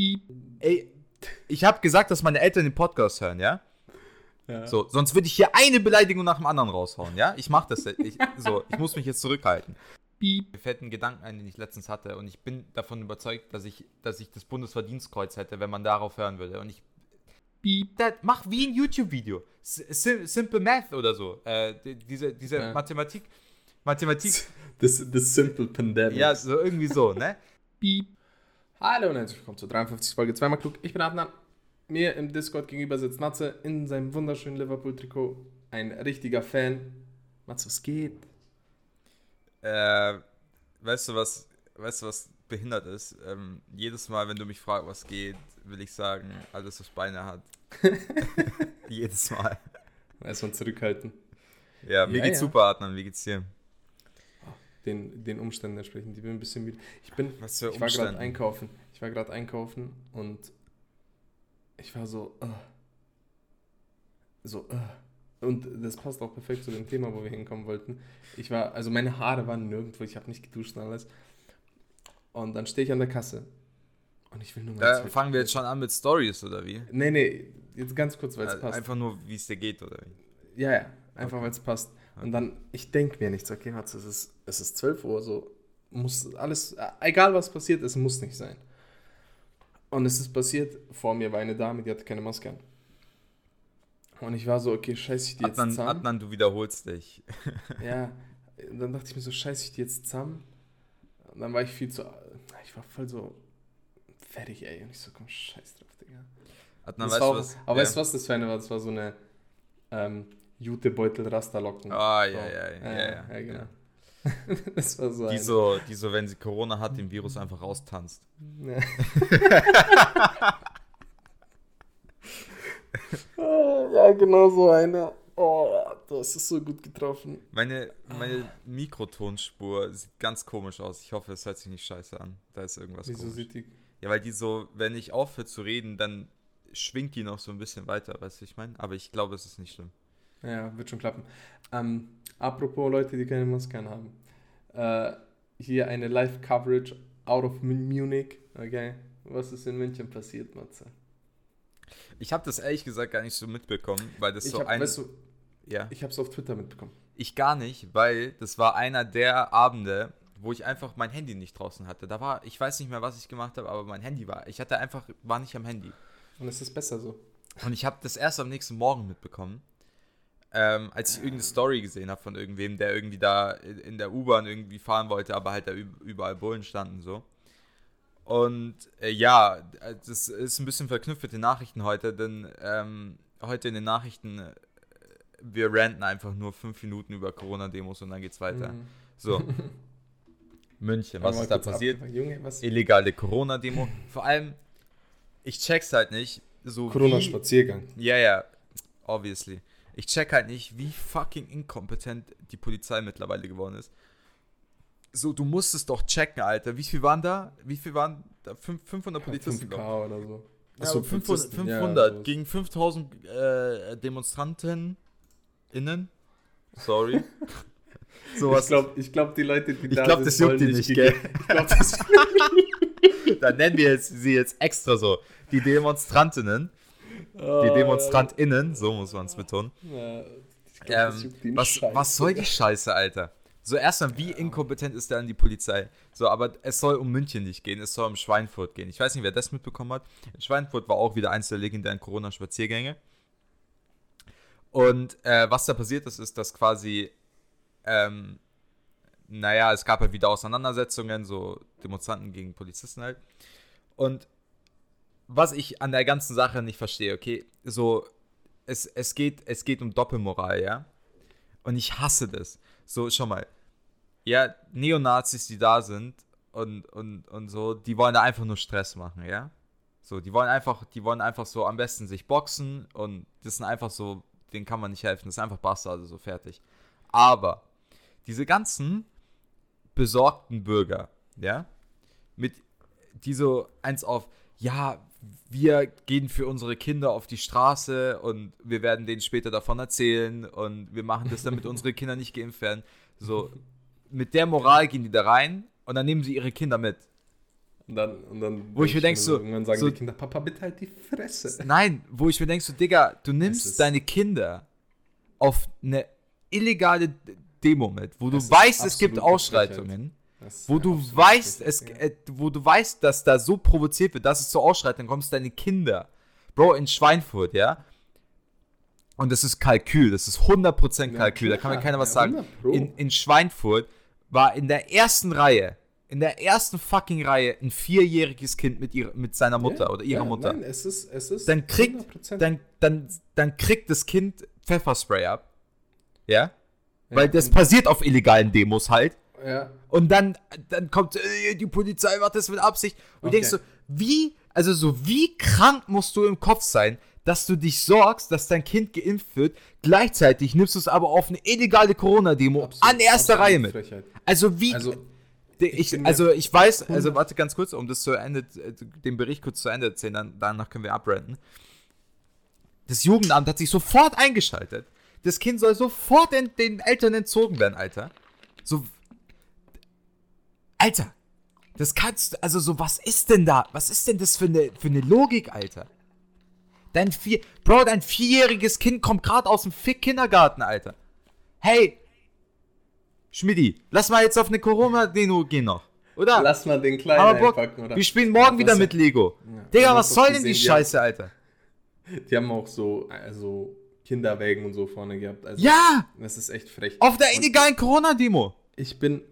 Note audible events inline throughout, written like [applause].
Piep. Ey, ich habe gesagt, dass meine Eltern den Podcast hören, ja? ja. So, sonst würde ich hier eine Beleidigung nach dem anderen raushauen, ja? Ich mache das. Ich, so, ich muss mich jetzt zurückhalten. Piep. Mir fällt ein Gedanken ein, den ich letztens hatte und ich bin davon überzeugt, dass ich, dass ich das Bundesverdienstkreuz hätte, wenn man darauf hören würde. Und ich Piep. Das, mach wie ein YouTube-Video. Simple Math oder so. Äh, diese diese ja. Mathematik. Mathematik. [laughs] Das, das Simple Pandemic. Ja, so irgendwie so, ne? Piep. Hallo und herzlich willkommen zur 53. Folge zweimal klug. Ich bin Adnan. Mir im Discord gegenüber sitzt Matze in seinem wunderschönen Liverpool-Trikot. Ein richtiger Fan. Matze, was geht? Äh, weißt du was, weißt du was behindert ist? Ähm, jedes Mal, wenn du mich fragst, was geht, will ich sagen, alles, was Beine hat. [laughs] jedes Mal. Erstmal zurückhalten. Ja, mir ja, geht's ja. super, Adnan. Wie geht's dir? Den, den Umständen entsprechend. Ich bin ein bisschen müde. Ich bin, Was für ich war gerade einkaufen. Ich war gerade einkaufen und ich war so, uh, so, uh. und das passt auch perfekt zu dem Thema, wo wir hinkommen wollten. Ich war, also meine Haare waren nirgendwo, ich habe nicht geduscht und alles. Und dann stehe ich an der Kasse und ich will nur mal. Da fangen wir jetzt schon an mit Stories oder wie? Nee, nee, jetzt ganz kurz, weil es also passt. Einfach nur, wie es dir geht oder wie? Ja, ja, einfach okay. weil es passt. Und dann, ich denke mir nichts, okay, Matze, es ist, es ist 12 Uhr, so muss alles, egal was passiert, es muss nicht sein. Und es ist passiert, vor mir war eine Dame, die hatte keine Maske an. Und ich war so, okay, scheiße ich die Adnan, jetzt zusammen. Adnan, du wiederholst dich. [laughs] ja, dann dachte ich mir so, scheiße ich die jetzt zusammen. Und dann war ich viel zu, ich war voll so fertig, ey. Und ich so, komm, scheiß drauf, Digga. Adnan, weißt du was? Aber ja. weißt du, was das für eine war? Das war so eine, ähm, Jutebeutel Rasterlocken. Ah, so. ja, ja, ja, ja, ja, genau. [laughs] das war so die, so, die so, wenn sie Corona hat, den Virus einfach raustanzt. Ja, [laughs] ja genau so eine. Oh, das ist so gut getroffen. Meine, meine Mikrotonspur sieht ganz komisch aus. Ich hoffe, es hört sich nicht scheiße an. Da ist irgendwas Wieso komisch. sieht die? Ja, weil die so, wenn ich aufhöre zu reden, dann schwingt die noch so ein bisschen weiter, weißt du, ich meine? Aber ich glaube, es ist nicht schlimm. Ja, wird schon klappen. Ähm, apropos Leute, die keine Masken haben. Äh, hier eine Live-Coverage out of Munich. Okay. Was ist in München passiert, Matze? Ich habe das ehrlich gesagt gar nicht so mitbekommen, weil das ich so hab, ein. Weißt du, ja. Ich habe es auf Twitter mitbekommen. Ich gar nicht, weil das war einer der Abende, wo ich einfach mein Handy nicht draußen hatte. Da war, ich weiß nicht mehr, was ich gemacht habe, aber mein Handy war. Ich hatte einfach, war nicht am Handy. Und es ist besser so. Und ich habe das erst am nächsten Morgen mitbekommen ähm, als ich irgendeine Story gesehen habe von irgendwem, der irgendwie da in der U-Bahn irgendwie fahren wollte, aber halt da überall Bullen standen so. Und äh, ja, das ist ein bisschen verknüpft mit den Nachrichten heute, denn ähm, heute in den Nachrichten, äh, wir ranten einfach nur fünf Minuten über Corona-Demos und dann geht's weiter. Mhm. So. [laughs] München, was ist da passiert? Junge, Illegale Corona-Demo. Vor allem, ich check's halt nicht. So Corona-Spaziergang. Ja, ja, obviously. Ich check halt nicht, wie fucking inkompetent die Polizei mittlerweile geworden ist. So, du musstest doch checken, Alter. Wie viel waren da? Wie viel waren da? 500 Polizisten? 5K oder so. Ja, Achso, 500, 500 ja, gegen 5000 äh, Demonstranten innen. Sorry. [laughs] so ich glaube, ich glaub, die Leute, die ich da glaub, sind, das juckt die nicht, gell? Ich glaube, das [laughs] Dann nennen wir jetzt, sie jetzt extra so. Die Demonstrantinnen die DemonstrantInnen, so muss man es betonen. Ja, glaub, ähm, was, was soll die Scheiße, Alter? So, erstmal, wie inkompetent ist denn die Polizei? So, aber es soll um München nicht gehen, es soll um Schweinfurt gehen. Ich weiß nicht, wer das mitbekommen hat. In Schweinfurt war auch wieder eins der legendären Corona-Spaziergänge. Und äh, was da passiert ist, ist, dass quasi, ähm, naja, es gab halt wieder Auseinandersetzungen, so Demonstranten gegen Polizisten halt. Und was ich an der ganzen Sache nicht verstehe, okay, so, es, es, geht, es geht um Doppelmoral, ja? Und ich hasse das. So, schau mal. Ja, Neonazis, die da sind und, und, und so, die wollen da einfach nur Stress machen, ja? So, die wollen einfach, die wollen einfach so am besten sich boxen und das sind einfach so, denen kann man nicht helfen, das ist einfach Bastarde, so fertig. Aber diese ganzen besorgten Bürger, ja, mit die so eins auf, ja, wir gehen für unsere Kinder auf die Straße und wir werden denen später davon erzählen und wir machen das, damit [laughs] unsere Kinder nicht geimpft werden. So, mit der Moral gehen die da rein und dann nehmen sie ihre Kinder mit. Und dann, und dann Wo ich mir denk mir so- irgendwann sagen so- die Kinder, Papa, bitte halt die Fresse. Nein, wo ich mir denke, so, Digga, du nimmst deine Kinder auf eine illegale Demo mit, wo du weißt, es gibt Ausschreitungen, Das wo du weißt, es, ja. äh, wo du weißt, dass da so provoziert wird, dass es zu Ausschreitungen kommt, deine Kinder. Bro, in Schweinfurt, ja. Und das ist Kalkül, das ist 100% Ja, Kalkül, da kann mir keiner was ja, sagen. 100 Pro. In, in Schweinfurt war in der ersten Reihe, in der ersten fucking Reihe, ein vierjähriges Kind mit, ihrer, mit seiner Mutter Ja, oder ihrer ja, Mutter. Nein, es ist, es ist dann kriegt, 100%. dann, dann, dann kriegt das Kind Pfefferspray ab. Ja? Weil Ja, das passiert auf illegalen Demos halt. Ja, Und dann, dann kommt, äh, die Polizei macht das mit Absicht. Und Okay. denkst so, wie, also so, wie krank musst du im Kopf sein, dass du dich sorgst, dass dein Kind geimpft wird. Gleichzeitig nimmst du es aber auf eine illegale Corona-Demo an erster Reihe mit. Frechheit. Also wie, Also, ich, also ich weiß, also 100 warte ganz kurz, um das zu Ende, äh, den Bericht kurz zu Ende zu erzählen, dann, danach können wir abrenten. Das Jugendamt hat sich sofort eingeschaltet. Das Kind soll sofort den, den Eltern entzogen werden, Alter. So. Alter. Das kannst du, also so, was ist denn da? Was ist denn das für eine, für eine Logik, Alter? Dein vier, Bro, dein vierjähriges Kind kommt gerade aus dem Fick-Kindergarten, Alter. Hey, Schmidti, lass mal jetzt auf eine Corona-Demo gehen noch. Oder? lass mal den Kleinen Aber Bock, einpacken, oder? wir spielen morgen wieder mit Lego. Ja. Digga, was soll denn die Scheiße, Alter? Die haben auch so, also Kinderwägen und so vorne gehabt. Also, Ja, Das ist echt frech. auf der illegalen Corona-Demo. Ich bin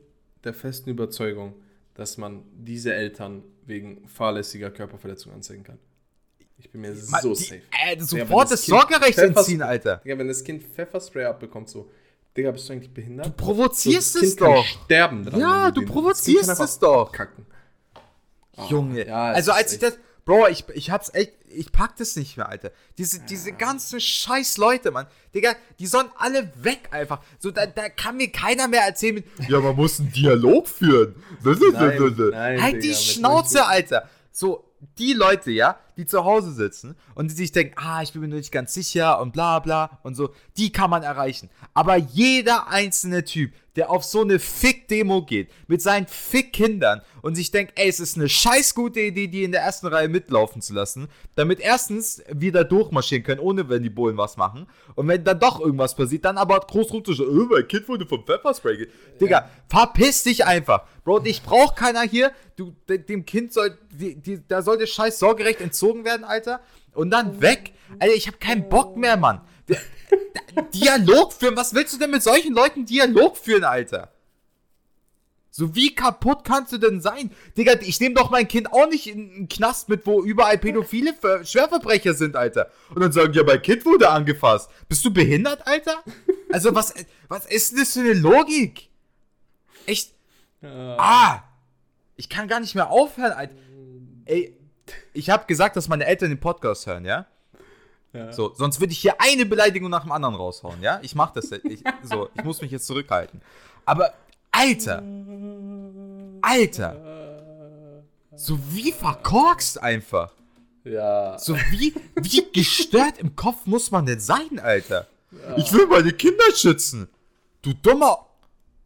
der festen Überzeugung, dass man diese Eltern wegen fahrlässiger Körperverletzung anzeigen kann. Ich bin mir Ma- so die- safe. Äh, sofort wenn das Kind Sorgerecht entziehen, Alter. Digga, wenn das Kind Pfefferspray abbekommt, so, Digga, bist du eigentlich behindert? Du provozierst So, das es Kind doch. sterben dran. Ja, du das provozierst es doch. Kacken. Junge. ja, es also als ich das. Bro, ich, ich hab's echt. Ich pack das nicht mehr, Alter. Diese, diese ganzen scheiß Leute, Mann. Digga, die sollen alle weg einfach. So, da, da kann mir keiner mehr erzählen mit. Ja, man muss einen Dialog führen. Nein, nein, halt die Digga, Schnauze, Alter. So, die Leute, ja, die zu Hause sitzen und die sich denken, ah, ich bin mir nicht ganz sicher und bla bla und so, die kann man erreichen. Aber jeder einzelne Typ, der auf so eine Fick-Demo geht, mit seinen Fick-Kindern und sich denkt, ey, es ist eine scheiß gute Idee, die in der ersten Reihe mitlaufen zu lassen, damit erstens wir da durchmarschieren können, ohne wenn die Bullen was machen. Und wenn dann doch irgendwas passiert, dann aber groß rumzuschreien, oh, mein Kind wurde vom Pfefferspray. ge-" Digga, verpiss dich einfach. Bro, dich braucht keiner hier. Du, de- dem Kind soll, die, die, da soll das scheiß Sorgerecht entzogen werden, Alter. Und dann weg. Alter, ich hab keinen Bock mehr, Mann. Dialog führen. Was willst du denn mit solchen Leuten Dialog führen, Alter? So wie kaputt kannst du denn sein? Digga, ich nehme doch mein Kind auch nicht in einen Knast mit, wo überall pädophile Ver Schwerverbrecher sind, Alter. Und dann sagen, ja, mein Kind wurde angefasst. Bist du behindert, Alter? Also, was, was ist denn das für eine Logik? Echt? Ah! Ich kann gar nicht mehr aufhören, Alter. Ey, ich habe gesagt, dass meine Eltern den Podcast hören, ja? Ja. So, sonst würde ich hier eine Beleidigung nach dem anderen raushauen, ja? Ich mach das. Ich, so, ich muss mich jetzt zurückhalten. Aber, Alter! Alter! So wie verkorkst einfach. Ja. So wie, wie gestört im Kopf muss man denn sein, Alter? Ich will meine Kinder schützen. Du dummer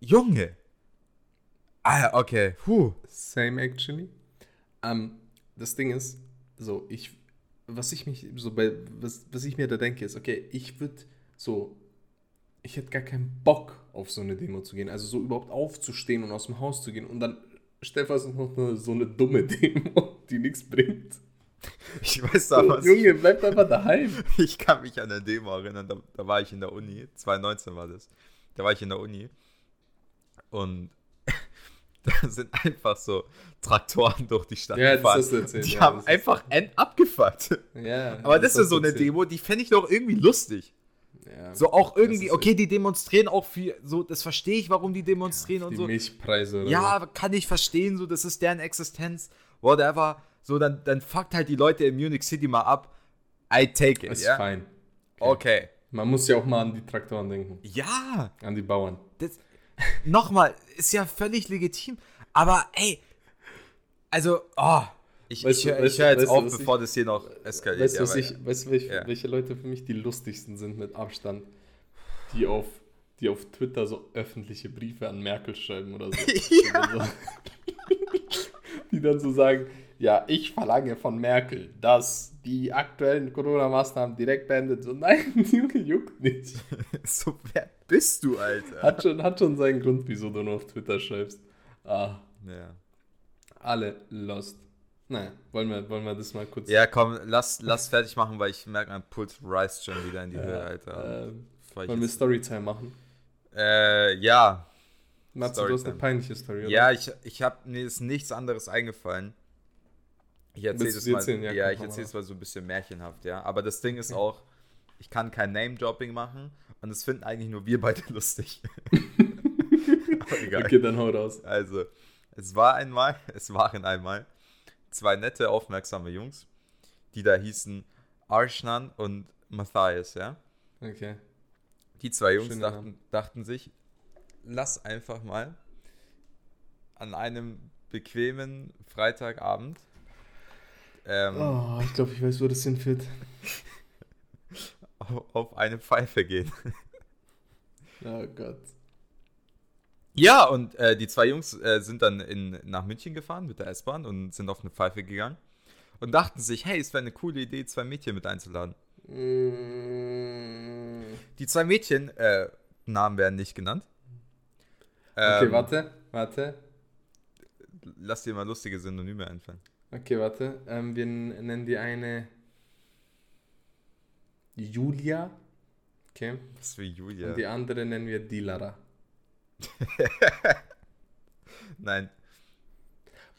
Junge. Ah, okay. Puh. Same actually. Ähm, das Ding ist, so, ich, was ich mich, so bei, was, was ich mir da denke, ist, okay, ich würde so, ich hätte gar keinen Bock auf so eine Demo zu gehen, also so überhaupt aufzustehen und aus dem Haus zu gehen und dann Stefan ist noch eine, so eine dumme [laughs] Demo, die nichts bringt. Ich weiß So, damals. Junge, bleib einfach daheim. [laughs] Ich kann mich an eine Demo erinnern, da, da war ich in der Uni, 2019 war das. Da war ich in der Uni und [laughs] da sind einfach so Traktoren durch die Stadt Ja, das gefahren. du erzählt, die ja, haben das ist- einfach end abgefuckt. Ja, Aber das, ist hast so eine. Demo, die fände ich doch irgendwie lustig. Ja, So auch das irgendwie, ist okay, die demonstrieren auch für, so, das verstehe ich, warum die demonstrieren und die so. Milchpreise oder Ja, kann ich verstehen, so, das ist deren Existenz, whatever. So, dann, dann fuckt halt die Leute in Munich City mal ab. I take so. it, Ist ja? fein. Okay. Man muss ja auch mal an die Traktoren denken, Ja, an die Bauern. das, nochmal, ist ja völlig legitim. Aber, ey, also, oh, ich, Weißt ich, du- ich höre jetzt weißt du, auf, was ich- bevor das hier noch eskaliert. Weißt du, ja, weißt du welche, Ja. welche Leute für mich die lustigsten sind mit Abstand? Die auf, die auf Twitter so öffentliche Briefe an Merkel schreiben oder so. [laughs] Ja. Oder so. die dann so sagen, ja, ich verlange von Merkel, dass die aktuellen Corona-Maßnahmen direkt beendet. So, [laughs] nein, Junge, juckt nicht. [laughs] so, wer bist du, Alter? Hat schon, hat schon seinen Grund, wieso du nur auf Twitter schreibst. Ah, Ja. alle lost. Naja, wollen wir, wollen wir das mal kurz... Ja, komm, lass, lass fertig machen, weil ich merke, mein Puls rise schon wieder in die Höhe, Alter. ähm, wollen wir Storytime machen? äh, ja. Matze, du hast eine peinliche Story, oder? Ja, ich, ich habe mir ist nichts anderes eingefallen. Ich erzähle es mal? Ja, ja, ich erzähle mal. es mal so ein bisschen märchenhaft, ja. Aber das Ding ist auch, ich kann kein Name-Dropping machen und das finden eigentlich nur wir beide [laughs] lustig. [laughs] Aber egal. Okay, dann hau raus. Also, es war einmal, [laughs] es waren einmal zwei nette, aufmerksame Jungs, die da hießen Arshnan und Matthias, ja. Okay. Die zwei Jungs dachten, dachten sich, lass einfach mal an einem bequemen Freitagabend ähm, Oh, ich glaube, ich weiß, wo das hinführt. [laughs] auf, eine Pfeife gehen. [laughs] Oh Gott. Ja, und äh, die zwei Jungs äh, sind dann in, nach München gefahren mit der S-Bahn und sind auf eine Pfeife gegangen und dachten sich, hey, es wäre eine coole Idee, zwei Mädchen mit einzuladen. Mm. Die zwei Mädchen, äh, Namen werden nicht genannt. Okay, Ähm, warte, warte. Lass dir mal lustige Synonyme einfallen. Okay, warte. Ähm, wir nennen die eine Julia. Okay. Was für Julia. Und die andere nennen wir Dilara. [laughs] Nein,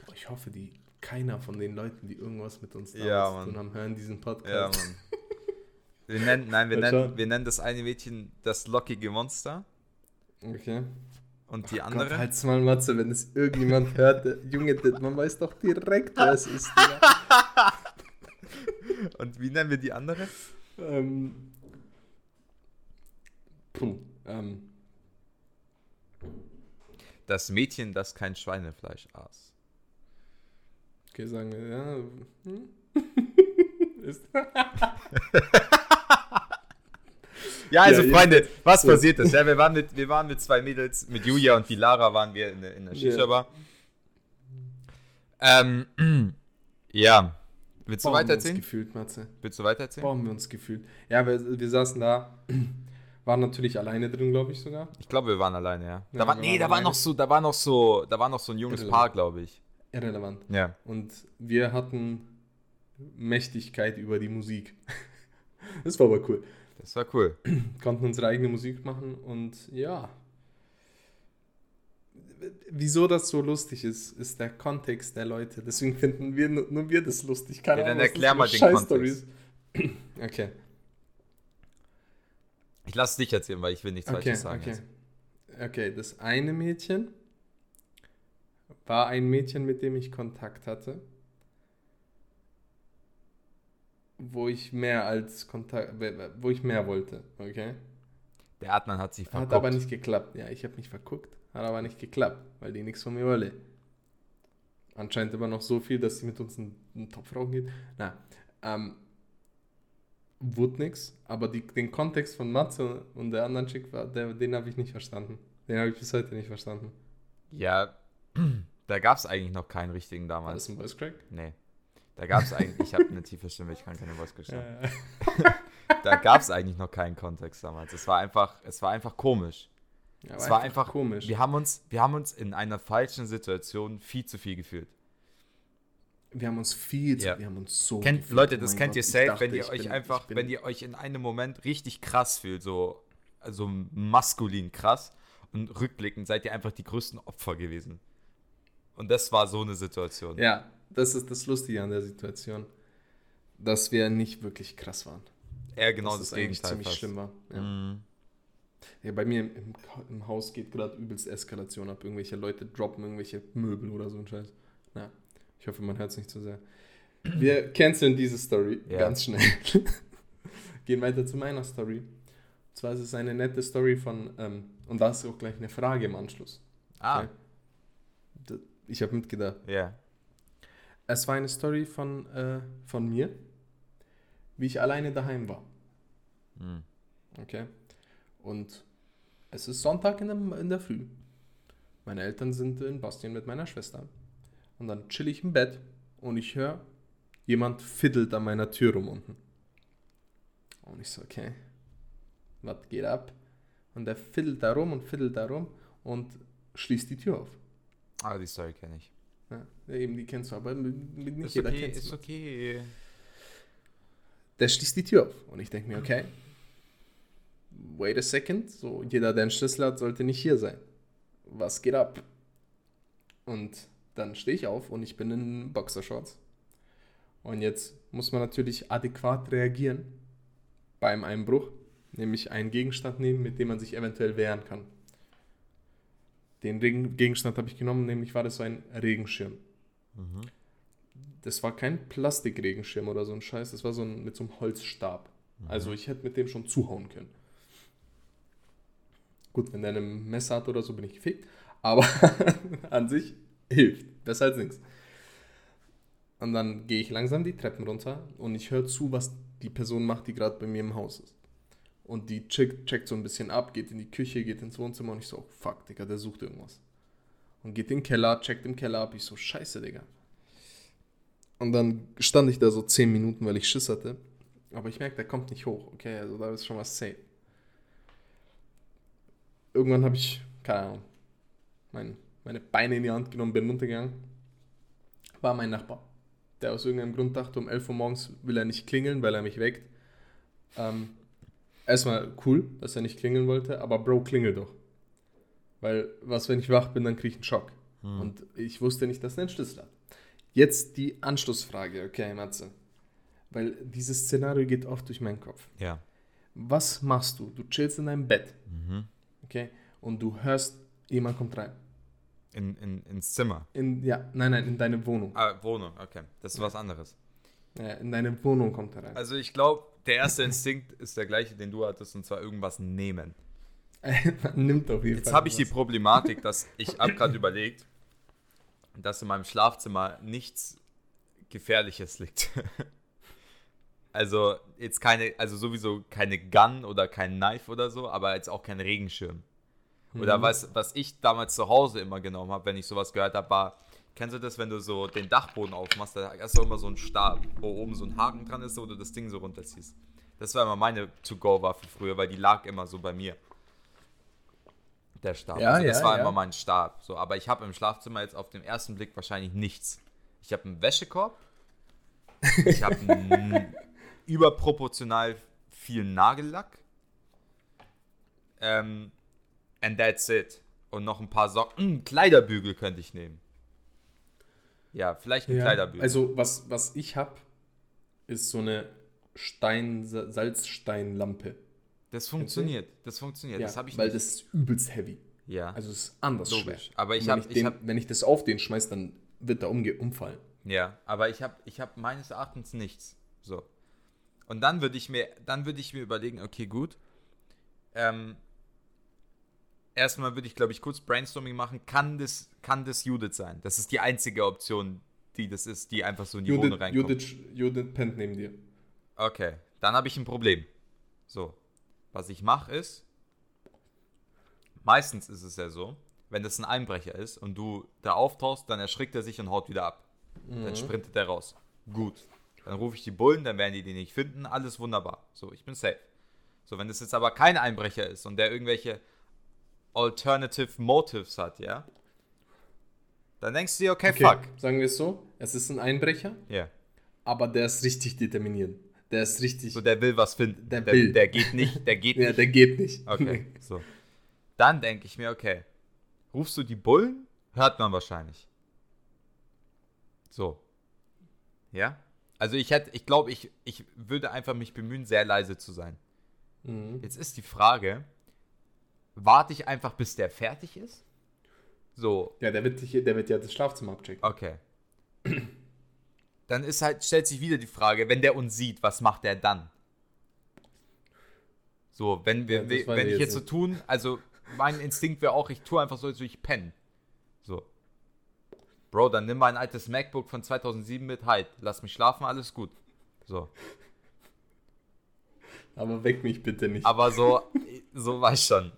Boah, ich hoffe, die keiner von den Leuten, die irgendwas mit uns Ja, zu tun haben, hören diesen ja, Podcast. Mann. Wir nennen, nein, wir nennen, wir nennen das eine Mädchen das lockige Monster Okay. Und die Gott, andere. halt's mal, Matze, wenn es irgendjemand hört. Junge, man weiß doch direkt, wer es ist. [laughs] Und wie nennen wir die andere? ähm. Puh. Ähm. Das Mädchen, das kein Schweinefleisch aß. Okay, sagen wir, ja. Hm? [laughs] ist, [laughs] Ja, also Ja, Freunde, was passiert ist? Ja, wir waren mit, wir waren mit zwei Mädels, mit Julia und die Lara waren wir in, der- in der Ja. Shisha-Bar. Ähm, [clears throat] ja. Willst du Boah, haben wir uns weitererzählen? gefühlt, Matze. Willst du weitererzählen? Haben wir uns gefühlt. Ja, wir, wir saßen da, [clears throat] waren natürlich alleine drin, glaube ich sogar. Ich glaube, wir waren alleine, ja. Ja, Da war, wir nee, da war alleine. noch so, da war noch so, da war noch so ein junges Irrelevant. Paar, glaube ich. Irrelevant. Ja. Und wir hatten Mächtigkeit über die Musik. [laughs] Das war aber cool. Das war cool. [clears throat] Konnten unsere eigene Musik machen und ja. Wieso das so lustig ist, ist der Kontext der Leute. Deswegen finden wir nur, wir das lustig. Keine Ja, dann Ahnung, erklär mal den Kontext. [clears throat] Okay. Ich lasse dich erzählen, weil ich will nichts Okay, Falsches sagen. okay. jetzt. Okay, das eine Mädchen war ein Mädchen, mit dem ich Kontakt hatte. Wo ich mehr als Kontakt, wo ich mehr wollte, okay? Der Adnan hat sich Hat verguckt. aber nicht geklappt. Ja, ich habe mich verguckt, hat aber nicht geklappt, weil die nichts von mir wolle. Anscheinend immer noch so viel, dass sie mit uns einen, einen Topf rauchen geht. Na, ähm, wurde nix, aber die, den Kontext von Matze und der anderen Chick, war, der, den habe ich nicht verstanden. Den habe ich bis heute nicht verstanden. Ja, [clears throat] da gab es eigentlich noch keinen richtigen War damals. das ein Voice Crack? Nee. Da gab es eigentlich, ich habe eine tiefe Stimme, ich kann keine Voice. Ja, Da gab es eigentlich noch keinen Kontext damals. Es war einfach, es war einfach komisch. ja, es war einfach komisch. Wir haben uns, wir haben uns in einer falschen Situation viel zu viel gefühlt. Wir haben uns viel, zu- Ja. wir haben uns so. Kennt, gefühlt. Leute, Oh das mein kennt Gott, ihr safe, dachte, wenn ihr euch bin- einfach, wenn ihr euch in einem Moment richtig krass fühlt, so also maskulin krass und rückblickend seid ihr einfach die größten Opfer gewesen. Und das war so eine Situation. Ja, das ist das Lustige an der Situation, dass wir nicht wirklich krass waren. Eher genau das, eigentlich Gegenteil. ziemlich fast. schlimm war. Ja. Mhm. Ja, bei mir im, im, Haus geht gerade übelst Eskalation ab. Irgendwelche Leute droppen irgendwelche Möbel oder so ein Scheiß. Na, ich hoffe, man hört es nicht zu sehr. Wir [clears throat] canceln diese Story Ja. ganz schnell. [laughs] Gehen weiter zu meiner Story. Und zwar ist es eine nette Story von, ähm, und da ist auch gleich eine Frage im Anschluss. Ah, Okay. Ich habe mitgedacht. ja. Es war eine Story von, äh, von mir, wie ich alleine daheim war. Mhm. Okay. Und es ist Sonntag in der, in der Früh. Meine Eltern sind in Bastien mit meiner Schwester. Und dann chill ich im Bett und ich höre, jemand fiddelt an meiner Tür rum unten. Und ich so, okay, was geht ab? Und der fiddelt da rum und fiddelt da rum und schließt die Tür auf. Ah, die Story kenne ich. Ja, eben, die kennst du, aber mit, mit nicht Ist jeder okay, kennt ist okay. Der schließt die Tür auf. Und ich denke mir, okay, wait a second, so jeder, der einen Schlüssel hat, sollte nicht hier sein. Was geht ab? Und dann stehe ich auf und ich bin in Boxershorts. Und jetzt muss man natürlich adäquat reagieren beim Einbruch, nämlich einen Gegenstand nehmen, mit dem man sich eventuell wehren kann. Den Gegenstand habe ich genommen, nämlich war das so ein Regenschirm. Mhm. Das war kein Plastikregenschirm oder so ein Scheiß, das war so ein mit so einem Holzstab. Also ich hätte mit dem schon zuhauen können. Gut, wenn der ein Messer hat oder so, bin ich gefickt. Aber [laughs] an sich hilft. Besser als nichts. Und dann gehe ich langsam die Treppen runter und ich höre zu, was die Person macht, die gerade bei mir im Haus ist. Und die checkt, checkt so ein bisschen ab, geht in die Küche, geht ins Wohnzimmer und ich so, oh, fuck, Digga, der sucht irgendwas. Und geht in den Keller, checkt im Keller ab. Ich so, scheiße, Digga. Und dann stand ich da so 10 Minuten, weil ich Schiss hatte. Aber ich merke, der kommt nicht hoch. Okay, also da ist schon was safe. Irgendwann habe ich, keine Ahnung, mein, meine Beine in die Hand genommen, bin runtergegangen. War mein Nachbar. Der aus irgendeinem Grund dachte, um 11 Uhr morgens will er nicht klingeln, weil er mich weckt. Ähm, erstmal cool, dass er nicht klingeln wollte, aber Bro, klingel doch. Weil, was, wenn ich wach bin, dann kriege ich einen Schock. Und ich wusste nicht, dass er einen Schlüssel hat. Jetzt die Anschlussfrage, okay, Matze. Weil dieses Szenario geht oft durch meinen Kopf. Ja. Was machst du? Du chillst in deinem Bett, Mhm. okay? Und du hörst, jemand kommt rein. In, in, ins Zimmer. In, ja, nein, nein, in deine Wohnung. Ah, Wohnung, okay. Das ist was anderes. Ja, in deine Wohnung kommt er rein. Also ich glaube, der erste Instinkt ist der gleiche, den du hattest, und zwar irgendwas nehmen. Man [laughs] nimmt auf jeden Jetzt Fall. habe ich die. Problematik, dass ich habe gerade überlegt, dass in meinem Schlafzimmer nichts Gefährliches liegt. [laughs] Also jetzt keine, also sowieso keine Gun oder kein Knife oder so, aber jetzt auch kein Regenschirm. Oder Mhm. was, was ich damals zu Hause immer genommen habe, wenn ich sowas gehört habe, war, kennst du das, wenn du so den Dachboden aufmachst, da hast du immer so einen Stab, wo oben so ein Haken dran ist, wo du das Ding so runterziehst. Das war immer meine To-Go-Waffe früher, weil die lag immer so bei mir. Der Stab. Ja, also das ja, war ja. immer mein Stab. So, aber ich habe im Schlafzimmer jetzt auf den ersten Blick wahrscheinlich nichts. Ich habe einen Wäschekorb. Ich habe einen [laughs] überproportional viel Nagellack. Ähm, and that's it. Und noch ein paar Socken. Hm, Kleiderbügel könnte ich nehmen. Ja, vielleicht ein Ja, Kleiderbügel. also, was, was ich habe, ist so eine Stein, Sa- Salzsteinlampe. Das funktioniert. Das funktioniert. Ja, das habe ich weil nicht. das ist übelst heavy. ja. Also, es ist anders Logisch. schwer. Aber ich Und wenn hab- wenn ich das auf den schmeiß, dann wird er umge umfallen. Ja, aber ich habe ich hab meines Erachtens nichts. So. Und dann würde ich mir, dann würde ich mir überlegen, okay, gut. Ähm, erstmal würde ich, glaube ich, kurz Brainstorming machen. Kann das, kann das Judith sein? Das ist die einzige Option, die das ist, die einfach so in die Wohnung Judith, reinkommt. Judith, Judith pennt neben dir. Okay, dann habe ich ein Problem. So, was ich mache ist, meistens ist es ja so, wenn das ein Einbrecher ist und du da auftauchst, dann erschrickt er sich und haut wieder ab. Dann sprintet er raus. Gut. Dann rufe ich die Bullen, dann werden die die nicht finden. Alles wunderbar. So, ich bin safe. So, wenn das jetzt aber kein Einbrecher ist und der irgendwelche Alternative Motives hat, ja, dann denkst du dir, okay, Okay, fuck. sagen wir es so: Es ist ein Einbrecher, Ja. aber der ist richtig determiniert. Der ist richtig. So, der will was finden. Der der, will. der geht nicht, der geht [laughs] ja, nicht der geht nicht. Okay, [laughs] so. Dann denke ich mir, okay, rufst du die Bullen? Hört man wahrscheinlich. So. Ja? Also ich hätte, ich glaube, ich, ich würde einfach mich bemühen, sehr leise zu sein. Mhm. Jetzt ist die Frage, warte ich einfach, bis der fertig ist? So, Ja, der wird, dich, der wird ja das Schlafzimmer abchecken. okay. Dann ist halt, stellt sich wieder die Frage, wenn der uns sieht, was macht der dann? So, wenn wir, Ja, weiß wenn ich jetzt so tun, also mein Instinkt wäre auch, ich tue einfach so, als würde ich pennen. So. Bro, dann nimm mein altes MacBook von 2007 mit, halt, lass mich schlafen, alles gut. So. Aber weck mich bitte nicht. Aber so, so war ich schon.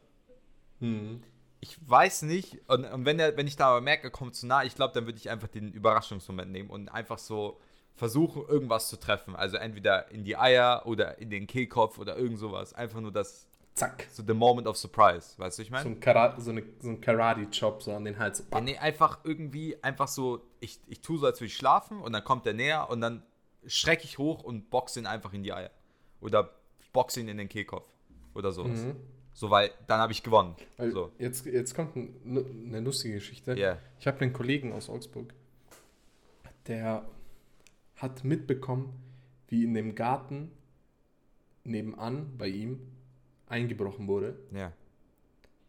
Mhm. Ich weiß nicht. Und, und wenn, der, wenn ich da aber merke, er kommt zu nah, ich glaube, dann würde ich einfach den Überraschungsmoment nehmen und einfach so versuchen, irgendwas zu treffen. Also entweder in die Eier oder in den Kehlkopf oder irgend sowas. Einfach nur das. Zack. So the moment of surprise, weißt du, ich So meine? ein, Kara so eine, so ein Karate-Chop so an den Hals. Ja, nee, einfach irgendwie, einfach so, ich, ich tue so, als würde ich schlafen und dann kommt er näher und dann schrecke ich hoch und boxe ihn einfach in die Eier. Oder boxe ihn in den Kehlkopf. Oder sowas. Mhm. So, weil dann habe ich gewonnen. Weil So. jetzt, jetzt kommt ein, eine lustige Geschichte. Ja. Ich habe einen Kollegen aus Augsburg, der hat mitbekommen, wie in dem Garten nebenan bei ihm eingebrochen wurde. Ja.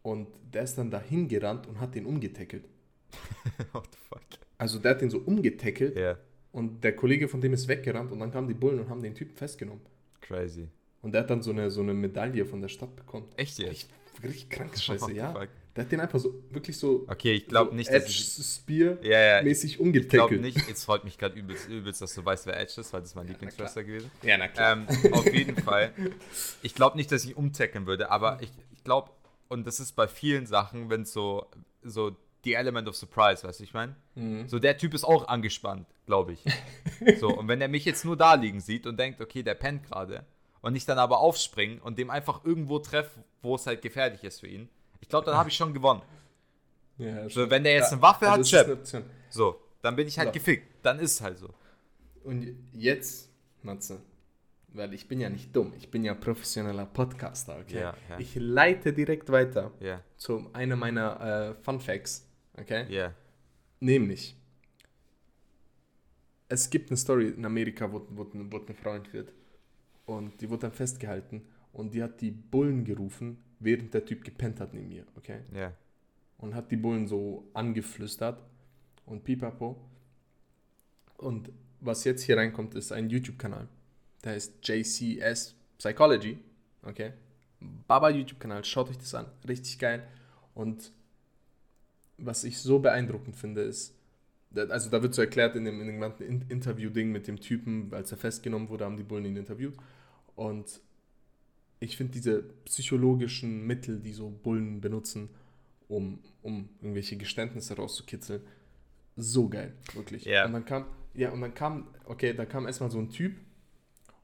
Und der ist dann dahin gerannt und hat den umgetackelt. [laughs] What the fuck? Also der hat den so umgetackelt Ja. und der Kollege von dem ist weggerannt und dann kamen die Bullen und haben den Typen festgenommen. Crazy. Und der hat dann so eine, so eine Medaille von der Stadt bekommen. Echt jetzt? Richtig, richtig kranke [laughs] What Scheiße, ja. fuck? Der hat den einfach so, wirklich so, Okay, ich glaube so nicht, dass Edge. Spear Ja, ja. mäßig Ich glaube umgetackelt. nicht. Jetzt freut mich gerade übelst, übelst, dass du weißt, wer Edge ist, weil das ist mein Ja, Lieblingswrestler gewesen. Ja, na klar. Ähm, auf jeden Fall. Ich glaube nicht, dass ich umtackeln würde, aber ich, ich glaube, und das ist bei vielen Sachen, wenn es so, so die Element of Surprise, weißt du, ich meine? Mhm. So, der Typ ist auch angespannt, glaube ich. [laughs] So, und wenn er mich jetzt nur da liegen sieht und denkt, okay, der pennt gerade, und ich dann aber aufspringe und dem einfach irgendwo treffe, wo es halt gefährlich ist für ihn, ich glaube, dann habe ich schon gewonnen. Ja, So, wenn der jetzt Ja, eine Waffe also hat, Chap. eine. So, dann bin ich halt So. gefickt. Dann ist es halt so. Und jetzt, Matze, weil ich bin ja nicht dumm, ich bin ja professioneller Podcaster, okay? Ja, ja. Ich leite direkt weiter Ja, zu einer meiner äh, Fun Facts, okay? ja. Nämlich, es gibt eine Story in Amerika, wo, wo, wo eine Frau entführt. Und die wurde dann festgehalten und die hat die Bullen gerufen, während der Typ gepennt hat neben ihr, okay? Ja. und hat die Bullen so angeflüstert und pipapo. Und was jetzt hier reinkommt, ist ein YouTube-Kanal. Der heißt JCS Psychology. Okay. Baba YouTube-Kanal, schaut euch das an. Richtig geil. Und was ich so beeindruckend finde, ist, also da wird so erklärt in dem, in dem Interview-Ding mit dem Typen, als er festgenommen wurde, haben die Bullen ihn interviewt. Und ich finde diese psychologischen Mittel, die so Bullen benutzen, um, um irgendwelche Geständnisse rauszukitzeln, so geil, wirklich. Ja. Und dann kam, ja, und dann kam, okay, da kam erstmal so ein Typ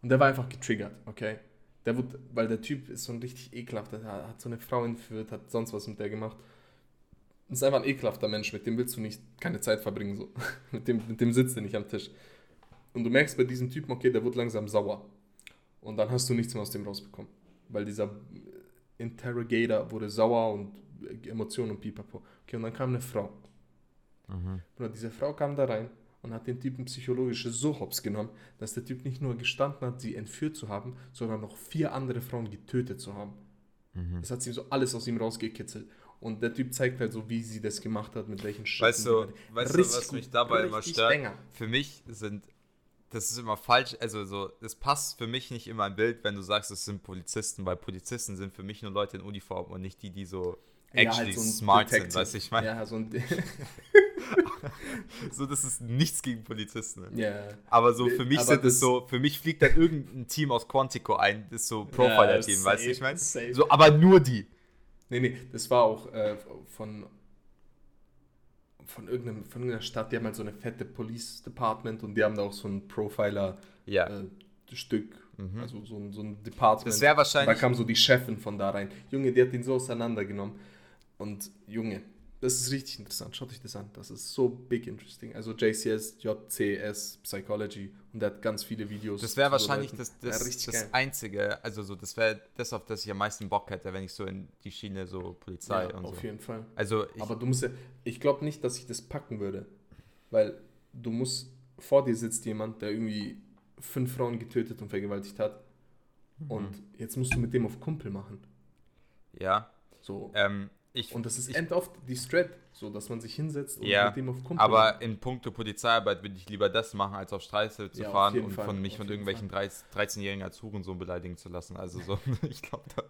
und der war einfach getriggert, okay. Der wurde, weil der Typ ist so ein richtig ekelhafter, der hat so eine Frau entführt, hat sonst was mit der gemacht. Das ist einfach ein ekelhafter Mensch, mit dem willst du nicht keine Zeit verbringen, so. [laughs] mit, dem, mit dem sitzt du nicht am Tisch. Und du merkst bei diesem Typen, okay, der wird langsam sauer. Und dann hast du nichts mehr aus dem rausbekommen. Weil dieser Interrogator wurde sauer und Emotionen und pipapo. Okay, und dann kam eine Frau. Bruder, diese Frau kam da rein und hat den Typen psychologisch so hops genommen, dass der Typ nicht nur gestanden hat, sie entführt zu haben, sondern noch vier andere Frauen getötet zu haben. Das hat sie so alles aus ihm rausgekitzelt. Und der Typ zeigt halt so, wie sie das gemacht hat, mit welchen Schritten. Weißt du, weißt du was mich dabei immer stört? Banger. Für mich sind, das ist immer falsch, also so, das passt für mich nicht immer im Bild, wenn du sagst, es sind Polizisten, weil Polizisten sind für mich nur Leute in Uniform und nicht die, die so Ja, actually halt so ein smart Detective. sind, weißt du, ich meine, Ja, so ein. [laughs] [laughs] so, das ist nichts gegen Polizisten. Ne? ja. Aber so für mich Aber sind es so, für mich fliegt dann irgendein Team aus Quantico ein, das ist so Profiler-Team, Ja, weißt du, ich meine? So, aber nur die. Nee, nee, das war auch äh, von, von, irgendeinem, von irgendeiner Stadt, die haben halt so eine fette Police Department und die haben da auch so ein Profiler Ja. äh, Stück, also so ein, so ein Department. Das wäre da wahrscheinlich, kam so die Chefin von da rein. Junge, die hat ihn so auseinandergenommen. Und Junge, das ist richtig interessant. Schaut euch das an. Das ist so big interesting. Also JCS, JCS Psychology und der hat ganz viele Videos. das wäre wahrscheinlich Leuten. das, Ja, das, das. Einzige, also so, das wäre das, auf das ich am meisten Bock hätte, wenn ich so in die Schiene so Polizei Ja, und auf so. jeden Fall. Also ich, Aber du musst ja, ich glaube nicht, dass ich das packen würde. Weil du musst, vor dir sitzt jemand, der irgendwie fünf Frauen getötet und vergewaltigt hat. Mhm. Und jetzt musst du mit dem auf Kumpel machen. ja, So. ähm, ich, und das ist ich, end oft die Strat, so dass man sich hinsetzt und Ja, mit dem auf Kumpel aber in puncto Polizeiarbeit würde ich lieber das machen, als auf Straße zu Ja, fahren und Fall, von mich von irgendwelchen 13-Jährigen als Hurensohn beleidigen zu lassen. Also so, [laughs] ich glaube, da,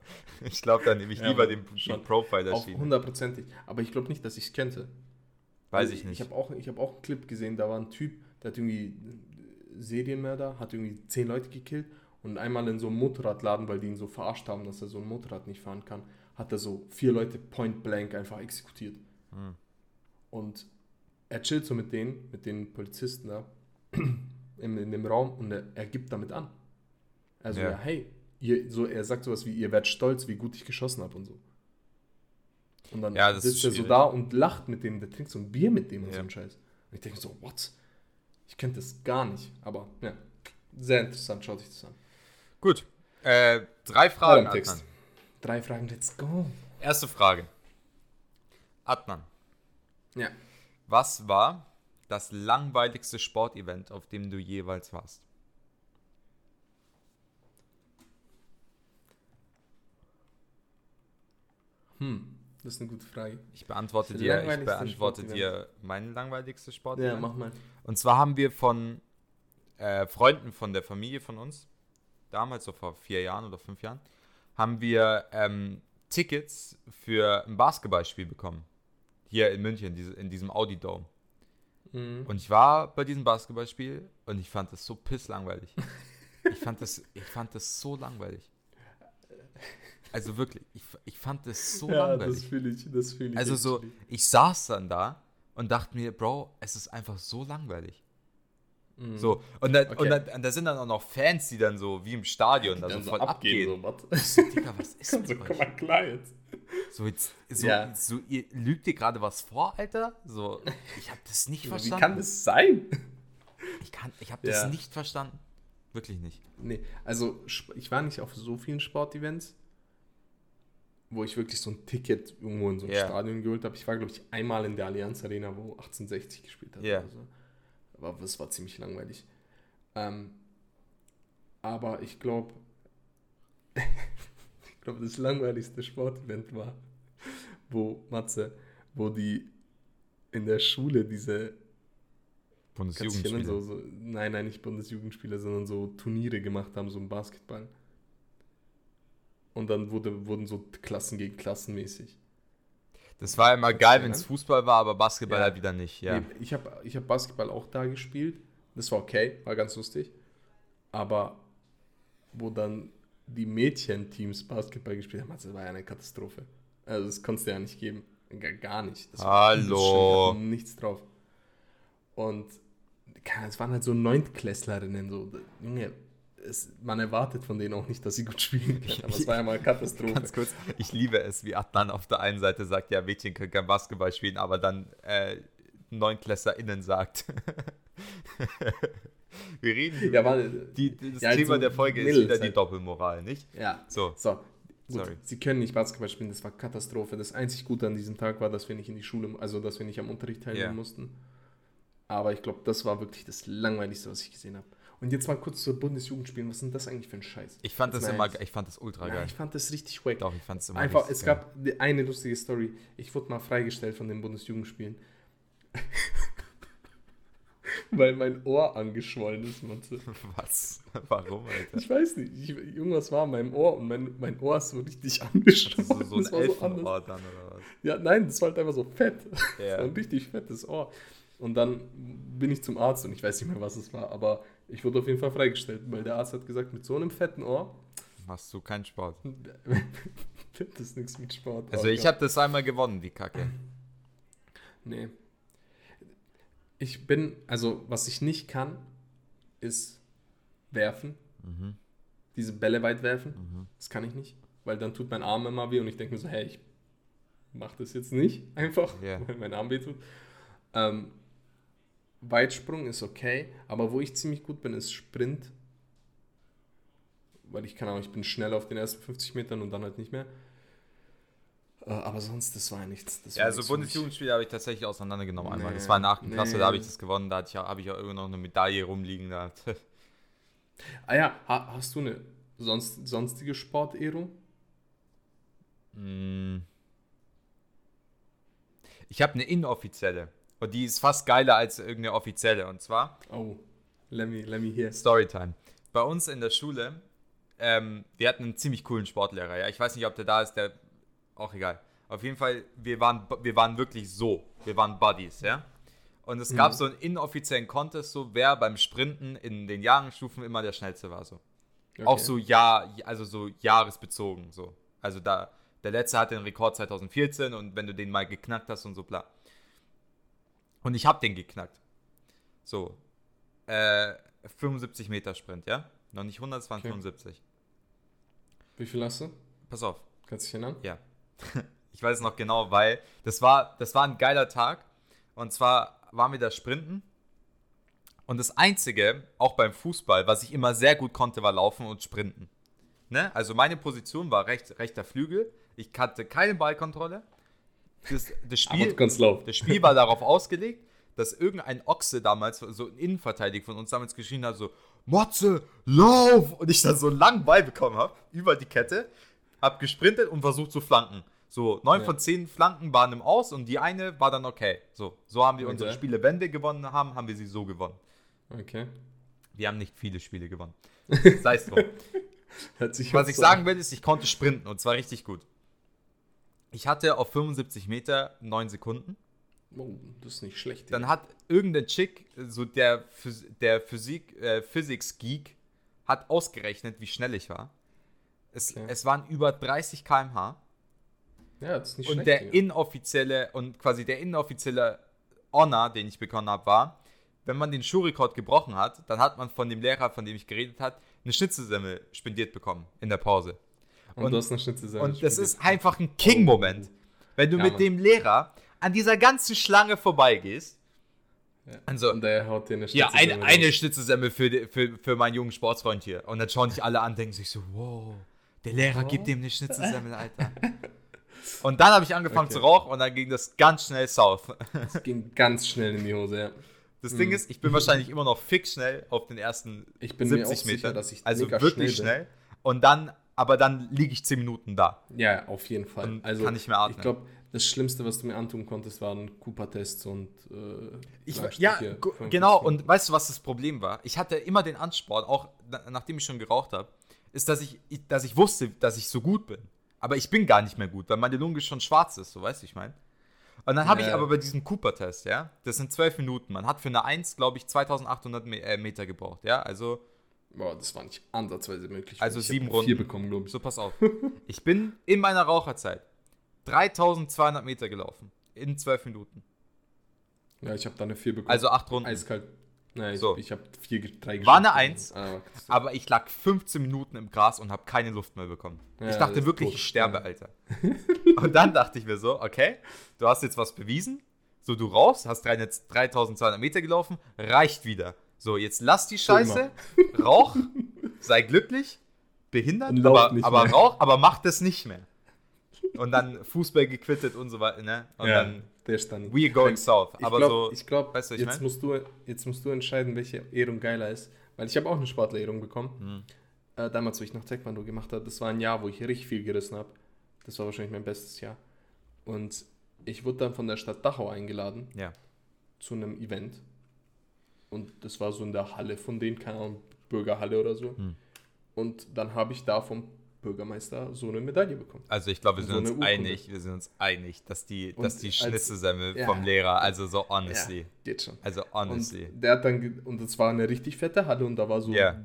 ich glaub, da nehme ich Ja, lieber den, den Profiler schiene. hundertprozentig. Aber ich glaube nicht, dass ich es könnte. Weiß Weil ich nicht. Ich habe auch, ich hab auch einen Clip gesehen, da war ein Typ, der hat irgendwie Serienmörder, hat irgendwie zehn Leute gekillt und einmal in so einem Motorradladen, weil die ihn so verarscht haben, dass er so ein Motorrad nicht fahren kann, hat er so vier Leute point blank einfach exekutiert. Hm. Und er chillt so mit denen, mit den Polizisten da [clears throat] in, in dem Raum und er, er gibt damit an. Also Ja. ja, hey, ihr, so, er sagt sowas wie, ihr werdet stolz, wie gut ich geschossen habe und so. Und dann Ja, sitzt er so da und lacht mit dem, der trinkt so ein Bier mit dem und Ja. so ein Scheiß. Und ich denke so, what? Ich könnte das gar nicht. Aber ja, sehr interessant, schaut euch das an. Gut. Äh, drei Fragen. Text. Drei Fragen, let's go. Erste Frage. Adnan, Ja. was war das langweiligste Sportevent, auf dem du jeweils warst? Hm, das ist eine gute Frage. Ich beantworte dir, ich beantworte dir mein langweiligste Ja, Sportevent. mach mal. Und zwar haben wir von äh, Freunden von der Familie von uns, damals so vor vier Jahren oder fünf Jahren, haben wir ähm, Tickets für ein Basketballspiel bekommen. Hier in München, in diesem Audi Dome. Mhm. Und ich war bei diesem Basketballspiel und ich fand das so pisslangweilig. Ich fand das, ich fand das so langweilig. Also wirklich, ich, ich fand das so ja, langweilig. das fühle ich, das fühle ich. Also so, ich saß dann da und dachte mir, Bro, es ist einfach so langweilig. Mhm. So, und, dann, Okay. und, dann, und da sind dann auch noch Fans, die dann so wie im Stadion da so voll abgehen. so, was? Ich so, Digga, was ist [laughs] so, mit komm mal klar jetzt. So, jetzt, so, Ja. so, ihr lügt ihr gerade was vor, Alter? So, ich habe das nicht [laughs] Wie verstanden. kann das sein? ich kann, ich habe das Ja. nicht verstanden. Wirklich nicht. Nee, also ich war nicht auf so vielen Sportevents, wo ich wirklich so ein Ticket irgendwo in so ein Ja. Stadion geholt habe. Ich war, glaube ich, einmal in der Allianz Arena, wo 1860 gespielt hat. Ja. oder so. Aber das war ziemlich langweilig. Ähm, aber ich glaube, [laughs] ich glaube, das langweiligste Sportevent war, wo Matze, wo die in der Schule diese Bundesjugendspiele. so, so, nein, nein, nicht Bundesjugendspiele, sondern so Turniere gemacht haben, so im Basketball. Und dann wurde, wurden so Klassen gegen Klassen mäßig. Das war immer geil, wenn es? Fußball war, aber Basketball Ja. halt wieder nicht. Ja. Nee, Ich habe ich hab Basketball auch da gespielt. Das war okay, war ganz lustig. Aber wo dann die Mädchenteams Basketball gespielt haben, das war ja eine Katastrophe. Also das konntest du ja nicht geben. Gar, nicht. Das war Hallo. hatten nichts drauf. Und es waren halt so Neuntklässlerinnen. So. Junge, es, man erwartet von denen auch nicht, dass sie gut spielen können. Aber es [laughs] war ja mal Katastrophe. Ganz kurz, ich liebe es, wie Adnan auf der einen Seite sagt, ja, Mädchen können kein Basketball spielen, aber dann äh, NeunklässlerInnen sagt. [laughs] Wir reden Ja, war, die, die, das Ja, Thema so der Folge ist wieder die halt. Doppelmoral, nicht? ja, So, So, gut. Sorry. Sie können nicht Basketball spielen, das war Katastrophe. Das einzig Gute an diesem Tag war, dass wir nicht in die Schule, also dass wir nicht am Unterricht teilnehmen Ja. mussten. Aber ich glaube, das war wirklich das Langweiligste, was ich gesehen habe. Und jetzt mal kurz zur Bundesjugendspielen. Was ist denn das eigentlich für ein Scheiß? ich fand das mal immer, ich fand das ultra Ja, geil. ich fand das richtig wack. Doch, ich fand es immer Einfach, es geil. gab eine lustige Story. Ich wurde mal freigestellt von den Bundesjugendspielen. [laughs] Weil mein Ohr angeschwollen ist, Matze. [laughs] Was? Warum, Alter? Ich weiß nicht, ich, irgendwas war in meinem Ohr und mein, mein Ohr ist so richtig Das [laughs] angeschwollen. ist so, so ein Das war so anders. Dann, oder was? Ja, nein, das war halt einfach so fett. Ja. So ein richtig fettes Ohr. Und dann bin ich zum Arzt und ich weiß nicht mehr, was es war, aber ich wurde auf jeden Fall freigestellt, weil der Arzt hat gesagt, mit so einem fetten Ohr Machst du keinen Sport. [laughs] das nichts mit Sport. Also ich habe das einmal gewonnen, die Kacke. Nee. Ich bin, also was ich nicht kann, ist werfen. Mhm. Diese Bälle weit werfen. Mhm. Das kann ich nicht, weil dann tut mein Arm immer weh und ich denke mir so, hey, ich mach das jetzt nicht [laughs] einfach, Ja. weil mein Arm weh tut. Ähm, Weitsprung ist okay, aber wo ich ziemlich gut bin, ist Sprint. Weil ich kann auch, ich bin schnell auf den ersten 50 Metern und dann halt nicht mehr. Äh, aber sonst, das war ja nichts. Das Ja, war also. Bundesjugendspiele habe ich tatsächlich auseinandergenommen einmal. Nee, Das war in der 8. Klasse, nee. da habe ich das gewonnen. Da ich, habe ich auch irgendwo noch eine Medaille rumliegen. Da. [laughs] Ah ja, ha, hast du eine sonst, sonstige Sportehrung? Mm. Ich habe eine inoffizielle. Und die ist fast geiler als irgendeine offizielle. Und zwar Oh, let me, let me hear. Storytime. Bei uns in der Schule, ähm, wir hatten einen ziemlich coolen Sportlehrer. Ja, ich weiß nicht, ob der da ist, der auch egal. Auf jeden Fall, wir waren, wir waren wirklich so. Wir waren Buddies, ja. Und es gab Mhm. so einen inoffiziellen Contest, so wer beim Sprinten in den Jahrgangsstufen immer der schnellste war, so. Auch Okay. so Jahr, also so jahresbezogen, so. Also da Der letzte hatte den Rekord 2014 und wenn du den mal geknackt hast und so bla. Und ich habe den geknackt. So. Äh, 75 Meter Sprint, ja? Noch nicht 100, es waren Okay. 75. Wie viel hast du? Pass auf. Kannst du dich erinnern? Ja. [laughs] Ich weiß es noch genau, weil das war, das war ein geiler Tag. Und zwar waren wir da sprinten. Und das Einzige, auch beim Fußball, was ich immer sehr gut konnte, war laufen und sprinten. Ne? Also meine Position war recht, rechter Flügel. Ich hatte keine Ballkontrolle. Das, das, Spiel, das Spiel war darauf ausgelegt, dass irgendein Ochse damals, so ein Innenverteidiger von uns damals geschrien hat, so, Motze, lauf! Und ich dann so einen langen Ball bekommen habe, über die Kette, hab gesprintet und versucht zu flanken. So, neun Ja. von zehn Flanken waren im Aus und die eine war dann okay. So, so haben wir unsere Okay. Spiele, wenn wir gewonnen haben, haben wir sie so gewonnen. Okay. Wir haben nicht viele Spiele gewonnen. [laughs] Sei es drum. Was ich sagen will, ist, ich konnte sprinten und zwar richtig gut. Ich hatte auf 75 Meter 9 Sekunden. Oh, das ist nicht schlecht. Dann hat irgendein Chick, so der, Phys der Physik, äh, Physics-Geek, hat ausgerechnet, wie schnell ich war. Es, Okay. es waren über 30 km/h. ja, das ist nicht Und schlecht. der Digga. inoffizielle und quasi der inoffizielle Honor, den ich bekommen habe, war, wenn man den Schuhrekord gebrochen hat, dann hat man von dem Lehrer, von dem ich geredet habe, eine Schnitzelsemmel spendiert bekommen in der Pause. Und, und- du hast eine Schnitzel selber Und das ist einfach ein King-Moment. Wenn du Ja, mit Mann. dem Lehrer an dieser ganzen Schlange vorbeigehst. Ja. Also, Und der haut dir eine ja, Schnitzel eine, eine Schnitzelsemmel für, für, für meinen jungen Sportsfreund hier. Und dann schauen dich alle an, denken sich so, wow, der Lehrer gibt dem eine Schnitzelsemmel, Alter. [laughs] Und dann habe ich angefangen Okay. zu rauchen und dann ging das ganz schnell south. Das ging ganz schnell in die Hose, ja. Das Ding ist, ich bin wahrscheinlich immer noch fix schnell auf den ersten Ich bin mir 70 auch Metern. sicher, dass ich also wirklich schnell schnell. Und dann, aber dann liege ich 10 Minuten da. Ja, auf jeden Fall. Und also, kann nicht mehr atmen. Ich glaube, das Schlimmste, was du mir antun konntest, waren Cooper-Tests und äh, Ich, ja, 45 genau. Und weißt du, was das Problem war? Ich hatte immer den Ansporn, auch na, nachdem ich schon geraucht habe, ist, dass ich, ich- dass ich wusste, dass ich so gut bin. Aber ich bin gar nicht mehr gut, weil meine Lunge schon schwarz ist, so weißt du, ich meine. Und dann habe ich Ja. aber bei diesem Cooper-Test, ja, das sind 12 Minuten. Man hat für eine 1, glaube ich, 2800 Me äh, Meter gebraucht, ja, also Boah, das war nicht ansatzweise möglich. Also ich sieben Runden. Vier bekommen, glaube ich. So, pass auf. Ich bin in meiner Raucherzeit 3200 Meter gelaufen. In 12 Minuten. Ja, ich habe da eine vier bekommen. Also 8 Runden. eiskalt. Nein, So. ich, ich habe vier, drei War eine geschafft. Eins. Ah, Aber ich lag 15 Minuten im Gras und habe keine Luft mehr bekommen. Ja, ich dachte wirklich, tot. ich sterbe, Ja. Alter. und dann dachte ich mir so, okay, du hast jetzt was bewiesen. So, du rauchst, hast 300 3200 Meter gelaufen, reicht wieder. So, jetzt lass die Scheiße, rauch, sei glücklich, behindert, aber, aber rauch, aber mach das nicht mehr. Und dann Fußball gequittet und so weiter, ne? Und ja, dann, der ist dann. we going south. Ich Aber glaube, so, ich glaub, weißt du, jetzt, mein? musst du, jetzt musst du entscheiden, welche Ehrung geiler ist. Weil ich habe auch eine Sportlerehrung bekommen. Hm. Äh, damals, wo ich noch Taekwondo gemacht habe, das war ein Jahr, wo ich richtig viel gerissen habe. Das war wahrscheinlich mein bestes Jahr. Und ich wurde dann von der Stadt Dachau eingeladen ja. zu einem Event. Und das war so in der Halle von denen, keine Ahnung, Bürgerhalle oder so. Hm. Und dann habe ich da vom Bürgermeister so eine Medaille bekommen. Also ich glaube, wir sind So uns einig, wir sind uns einig, dass die, Und dass die Schnitzelsemmel ja. vom Lehrer, also so honestly, Ja, geht schon. also honestly. Und der hat dann, und es war eine richtig fette Halle und da war so Ja.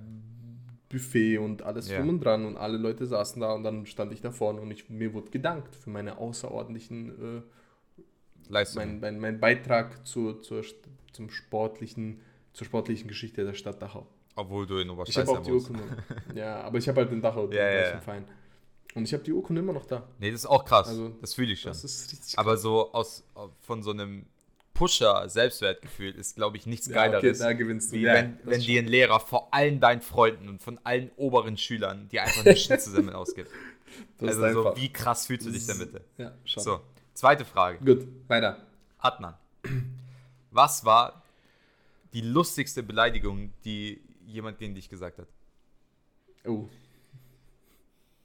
Buffet und alles Ja. drum und dran und alle Leute saßen da und dann stand ich da vorne und ich, mir wurde gedankt für meine außerordentlichen, äh, Leistung. mein, mein, mein Beitrag zur, zur, zum sportlichen, zur sportlichen Geschichte der Stadt Dachau. Obwohl du in Ich habe Oberschleißheim auch die. Urkunde. ja, aber ich habe halt in Dachau den Ja, ja. Verein. Und ich habe die Urkunde immer noch da. Nee, das ist auch krass. Also, das fühle ich schon. Das ist richtig Aber so aus von so einem Pusher Selbstwertgefühl ist, glaube ich, nichts Ja, okay, Geileres. da gewinnst du. wie Ja, wenn, wenn dir ein Lehrer vor allen deinen Freunden und von allen oberen Schülern dir einfach eine Schnitzelsemmel [laughs] ausgibt. Das Also so, einfach- wie krass fühlst du dich damit? Ja, schon. So, zweite Frage. Gut, weiter. Adnan, was war die lustigste Beleidigung, die jemand gegen dich gesagt hat? Oh.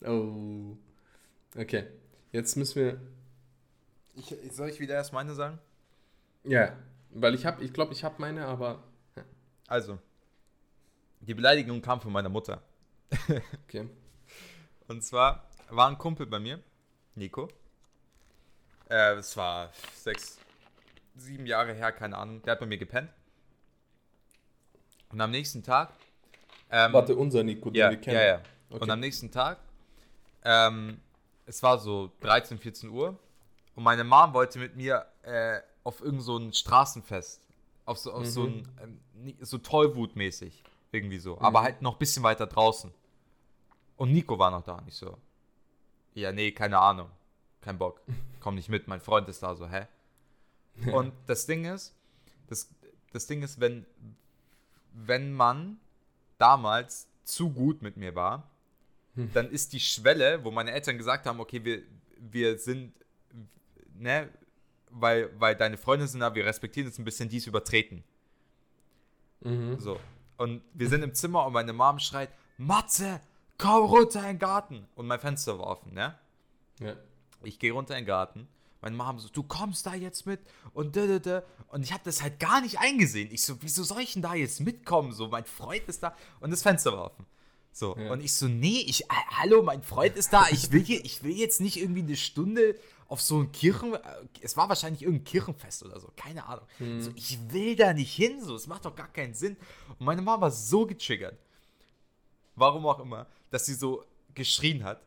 Oh. Okay. Jetzt müssen wir. Ich, soll ich wieder erst meine sagen? Ja. Weil ich habe, ich glaube, ich habe meine, aber. Also, die Beleidigung kam von meiner Mutter. [laughs] Okay. Und zwar war ein Kumpel bei mir, Nico. Äh, es war sechs, sieben Jahre her, keine Ahnung. Der hat bei mir gepennt. Und am nächsten Tag. Ähm, Warte, unser Nico, den ja, wir kennen. ja, ja. Okay. Und am nächsten Tag ähm, es war so 13, 14 Uhr und meine Mom wollte mit mir äh, auf irgend so ein Straßenfest, auf so, auf so ein, ähm, so Tollwut-mäßig, irgendwie so, aber halt noch ein bisschen weiter draußen. Und Nico war noch da, und ich so, ja, nee, keine Ahnung, kein Bock, komm nicht mit, mein Freund ist da, so, hä? [laughs] Und das Ding ist, das, das Ding ist, wenn, wenn man damals zu gut mit mir war, dann ist die Schwelle, wo meine Eltern gesagt haben, okay, wir, wir sind, ne, weil, weil deine Freunde sind da, wir respektieren es ein bisschen, dies übertreten. Mhm. So. Und wir sind im Zimmer und meine Mom schreit, Matze, komm runter in den Garten. Und mein Fenster war offen, ne? Ja. Ich gehe runter in den Garten. Meine Mom so, du kommst da jetzt mit und da, da, da. Und ich habe das halt gar nicht eingesehen. Ich so, wieso soll ich denn da jetzt mitkommen? So, mein Freund ist da und das Fenster war offen. So, Ja. und ich so, nee, ich, hallo, mein Freund ist da. [laughs] Ich will, hier, ich will jetzt nicht irgendwie eine Stunde auf so ein Kirchen, äh, es war wahrscheinlich irgendein Kirchenfest oder so, keine Ahnung. So, ich will da nicht hin, so, es macht doch gar keinen Sinn. Und meine Mama war so getriggert, warum auch immer, dass sie so geschrien hat.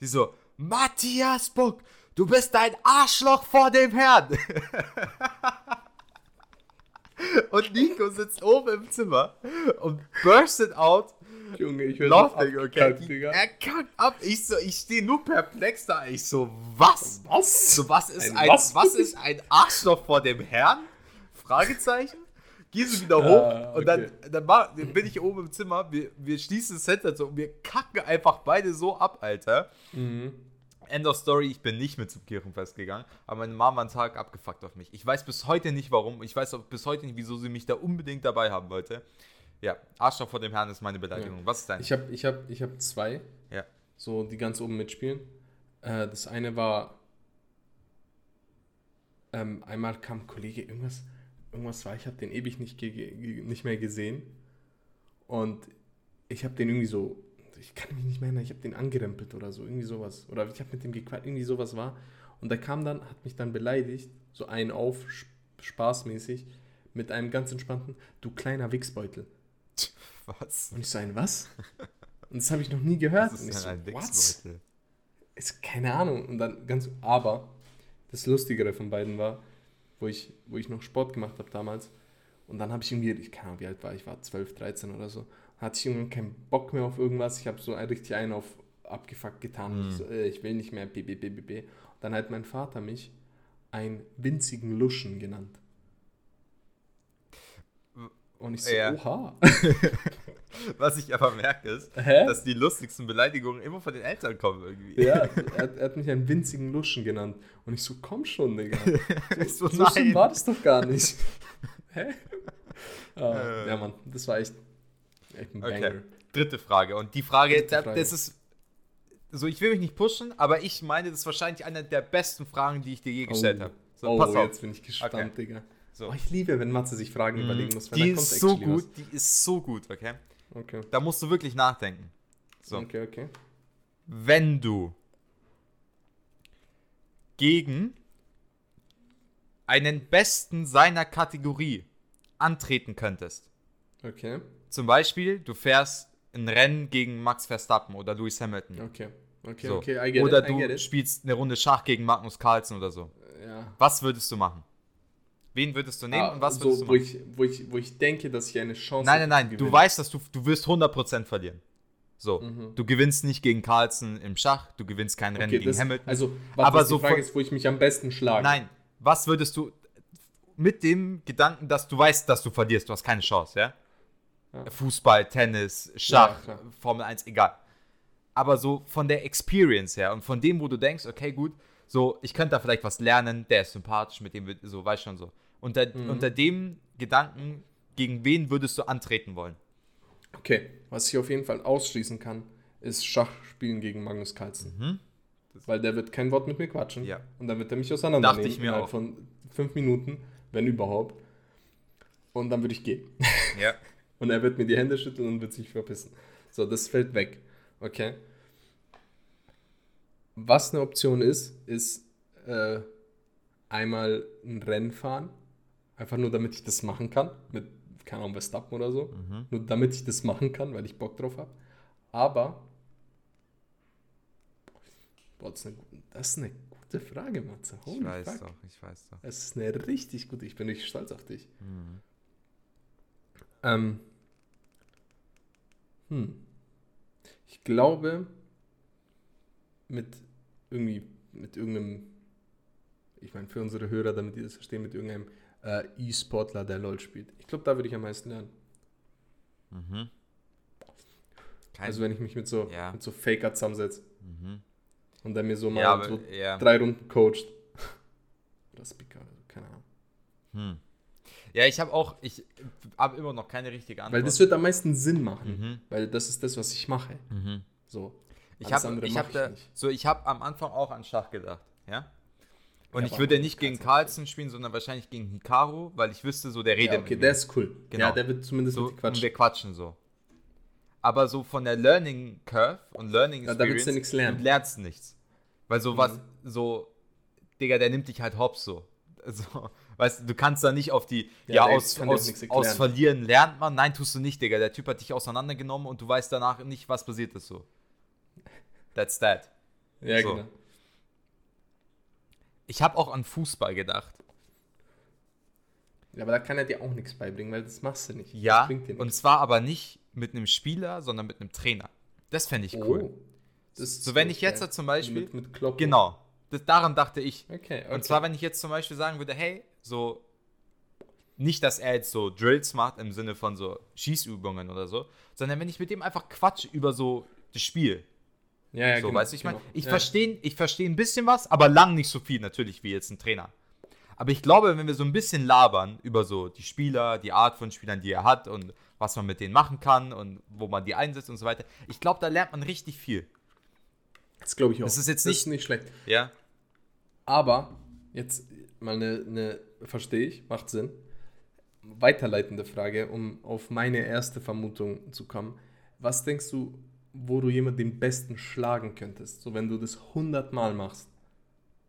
Sie so, Matthias Buck, du bist ein Arschloch vor dem Herrn. und Nico sitzt oben im Zimmer und burstet out, Junge, ich höre laughing, okay? Digga. Er kackt ab. Ich so, ich stehe nur perplex da. Ich so, was? Was? So, was ist Ein ein, was? was? ist ein Arschloch vor dem Herrn? Fragezeichen. Geh so wieder hoch Ah, und dann, okay. dann, mach, dann bin ich oben im Zimmer. Wir, wir schließen das Fenster so und wir kacken einfach beide so ab, Alter. Mhm. End of Story, ich bin nicht mit zum Kirchenfest gegangen, aber meine Mama war einen Tag abgefuckt auf mich. Ich weiß bis heute nicht warum. Ich weiß auch bis heute nicht, wieso sie mich da unbedingt dabei haben wollte. Ja, Arschloch vor dem Herrn ist meine Beleidigung. Was ist dein? Ich habe ich hab, ich hab zwei, ja. so die ganz oben mitspielen. Äh, das eine war, ähm, einmal kam ein Kollege, irgendwas, irgendwas war, ich habe den ewig nicht, nicht mehr gesehen. Und ich habe den irgendwie so, ich kann mich nicht mehr erinnern, ich habe den angerempelt oder so, irgendwie sowas. Oder ich habe mit dem gequatscht, irgendwie sowas war. Und der kam dann, hat mich dann beleidigt, so ein auf, sp- spaßmäßig, mit einem ganz entspannten, du kleiner Wichsbeutel. Was? Und ich so, ein was? [laughs] Und das habe ich noch nie gehört. Das und ich ist so, ein? Wichsbeutel. Ist keine Ahnung. Und dann ganz, aber das Lustigere von beiden war, wo ich, wo ich noch Sport gemacht habe damals. Und dann habe ich irgendwie, ich keine Ahnung, wie alt war ich, war 12, 13 oder so. Hatte ich irgendwann keinen Bock mehr auf irgendwas. Ich habe so ein- richtig einen auf abgefuckt getan. Und ich, so, äh, ich will nicht mehr, bbbb. Und dann hat mein Vater mich einen winzigen Luschen genannt. Und ich so, Ja. oha. [laughs] Was ich aber merke, ist, Hä? dass die lustigsten Beleidigungen immer von den Eltern kommen irgendwie. Ja, [laughs] er, hat- er hat mich einen winzigen Luschen genannt. Und ich so, komm schon, Digga. [laughs] So, So schlimm nein. war das doch gar nicht. Hä? Ah, Äh. ja, Mann, das war echt, Okay. Dritte Frage. Und die Frage, Dritte Frage. das ist. So, ich will mich nicht pushen, aber ich meine, das ist wahrscheinlich eine der besten Fragen, die ich dir je gestellt habe. So, oh, pass auf. jetzt bin ich gespannt, Okay. Digga. So. Oh, ich liebe, wenn Matze sich Fragen überlegen muss. die ist so gut, die ist so gut, okay? Was. Okay. Da musst du wirklich nachdenken. So, Okay, okay. wenn du gegen einen Besten seiner Kategorie antreten könntest, Okay, zum Beispiel, du fährst ein Rennen gegen Max Verstappen oder Lewis Hamilton. okay. Okay, So. okay, I get Oder it, I get du spielst eine Runde Schach gegen Magnus Carlsen oder so. Ja. Was würdest du machen? Wen würdest du nehmen Ah, und was so, würdest du wo machen? ich, wo, ich, wo ich denke, dass ich eine Chance nein, nein, nein. habe zu Du weißt, dass du, du wirst 100% verlieren. So, Mhm. du gewinnst nicht gegen Carlsen im Schach, du gewinnst kein Rennen Okay, gegen das, Hamilton. also, Aber aber so die Frage von- ist, wo ich mich am besten schlage. Nein, was würdest du mit dem Gedanken, dass du weißt, dass du verlierst, du hast keine Chance, ja? Ja. Fußball, Tennis, Schach, Ja. Formel 1, egal. Aber so von der Experience her und von dem, wo du denkst, okay, gut, so, ich könnte da vielleicht was lernen, der ist sympathisch, mit dem, so, weißt schon so. Unter, Mhm. unter dem Gedanken, gegen wen würdest du antreten wollen? Okay, was ich auf jeden Fall ausschließen kann, ist Schach spielen gegen Magnus Carlsen. Weil der wird kein Wort mit mir quatschen. Mhm. Ja. Und dann wird er mich auseinandernehmen. Dachte ich mir innerhalb auch. von fünf Minuten, wenn überhaupt. Und dann würde ich gehen. Ja. [laughs] Und er wird mir die Hände schütteln und wird sich verpissen. So, das fällt weg. Okay. Was eine Option ist, ist äh, einmal ein Rennen fahren. Einfach nur, damit ich das machen kann. Mit, keine Ahnung, Verstappen oder so. Nur damit ich das machen kann, weil ich Bock drauf habe. Aber. Boah, das ist eine, das ist eine gute Frage, Matze. Ich weiß doch, ich weiß doch. Das ist eine richtig gute. Ich bin richtig stolz auf dich. Ähm. Hm. Ich glaube, mit irgendwie, mit irgendeinem, ich meine, für unsere Hörer, damit die das verstehen, mit irgendeinem äh, E-Sportler, der LOL spielt. Ich glaube, da würde ich am meisten lernen. Mhm. Kein, Also wenn ich mich mit so, Ja. mit so Faker zusammensetze mhm. und der mir so mal Ja, aber, so ja. drei Runden coacht. [laughs] Oder Speaker, keine Ahnung. Hm. Ja, ich habe auch, ich habe immer noch keine richtige Antwort. Weil das wird am meisten Sinn machen. Mhm. Weil das ist das, was ich mache. Mhm. So. Ich habe ich mach hab ich da, nicht. so, ich habe am Anfang auch an Schach gedacht, ja. Und Ja, ich würde nicht gegen Carlsen. Spielen, sondern wahrscheinlich gegen Hikaru, weil ich wüsste, so der redet Ja, okay, der ist cool. Genau. Ja, der wird zumindest so, mit dir und quatschen. wir quatschen so. Aber so von der Learning Curve und Learning Ja, da willst du Experience, nichts lernen. du lernst nichts. Weil so was, Mhm. so, Digga, der nimmt dich halt hops so. [laughs] so. Weißt du, du kannst da nicht auf die, Ja, ja, aus, aus, aus Verlieren lernt man. Nein, tust du nicht, Digga. Der Typ hat dich auseinandergenommen und du weißt danach nicht, was passiert ist so. That's that. Ja, So. genau. Ich habe auch an Fußball gedacht. Ja, aber da kann er dir auch nichts beibringen, weil das machst du nicht. Ja, Das bringt dir und zwar aber nicht mit einem Spieler, sondern mit einem Trainer. Das fände ich cool. Oh, das So, wenn ich jetzt da zum Beispiel- Mit, mit Klopp. Genau. Das, daran dachte ich. Okay, okay. Und zwar, wenn ich jetzt zum Beispiel sagen würde, hey, so, nicht, dass er jetzt so Drills macht im Sinne von so Schießübungen oder so, sondern wenn ich mit dem einfach quatsch über so das Spiel. ja, ja, so, genau, weißt du, ich meine, genau. ich ja. verstehe ich versteh ein bisschen was, aber lang nicht so viel natürlich wie jetzt ein Trainer. Aber ich glaube, wenn wir so ein bisschen labern über so die Spieler, die Art von Spielern, die er hat und was man mit denen machen kann und wo man die einsetzt und so weiter, ich glaube, da lernt man richtig viel. Das glaube ich auch. Das ist jetzt nicht- ist nicht schlecht. Ja? Aber, jetzt mal eine, eine verstehe ich, macht Sinn. Weiterleitende Frage, um auf meine erste Vermutung zu kommen. Was denkst du, wo du jemanden den besten schlagen könntest? So, wenn du das 100 Mal machst.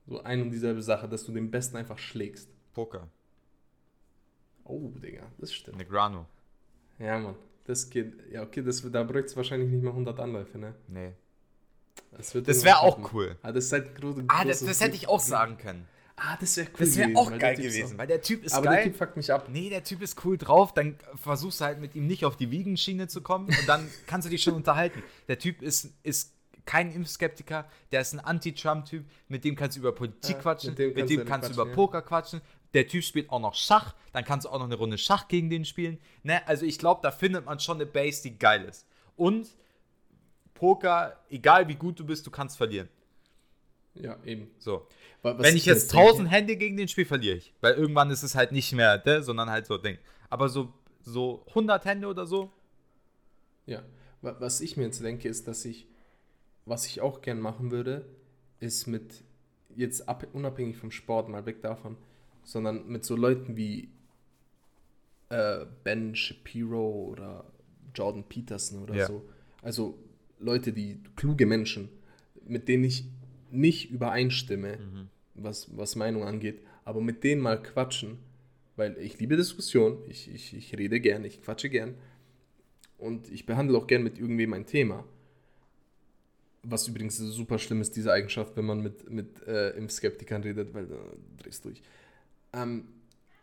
So ein und dieselbe Sache, dass du den besten einfach schlägst. Poker. Oh, Digga, das stimmt. Negrano. Ja, Mann. Das geht. Ja, okay, das, da bräuchte es wahrscheinlich nicht mal 100 Anläufe, ne? Nee. Das, Das wäre auch cool. Ah, das halt große, Ah, das, das hätte ich auch sagen können. Ah, das wäre cool. Das wäre auch geil gewesen, auch- weil der Typ ist Aber geil. der Typ fuckt mich ab. Nee, der Typ ist cool drauf, dann versuchst du halt mit ihm nicht auf die Wiegenschiene zu kommen und dann [laughs] kannst du dich schon unterhalten. Der Typ ist, ist kein Impfskeptiker, der ist ein Anti-Trump-Typ, mit dem kannst du über Politik Ja, quatschen, mit dem mit kannst dem du kannst du über. Poker quatschen. Der Typ spielt auch noch Schach, dann kannst du auch noch eine Runde Schach gegen den spielen. Ne? Also ich glaube, da findet man schon eine Base, die geil ist. Und Poker, egal wie gut du bist, du kannst verlieren. Ja, eben. So. Wa- was Wenn ich jetzt 1000 Hände gegen den spiele, verliere ich. Weil irgendwann ist es halt nicht mehr, ne, sondern halt so Ding. Aber so, so 100 Hände oder so, Ja, wa- was ich mir jetzt denke, ist, dass ich, was ich auch gern machen würde, ist mit, jetzt ab, unabhängig vom Sport, mal weg davon, sondern mit so Leuten wie äh, Ben Shapiro oder Jordan Peterson oder Ja. so. Also Leute, die kluge Menschen, mit denen ich nicht übereinstimme, was, was Meinung angeht, aber mit denen mal quatschen, weil ich liebe Diskussion, ich, ich, ich rede gern, ich quatsche gern und ich behandle auch gern mit irgendwem ein Thema. Was übrigens super schlimm ist, diese Eigenschaft, wenn man mit, mit äh, Impfskeptikern redet, weil da drehst du durch. Ähm,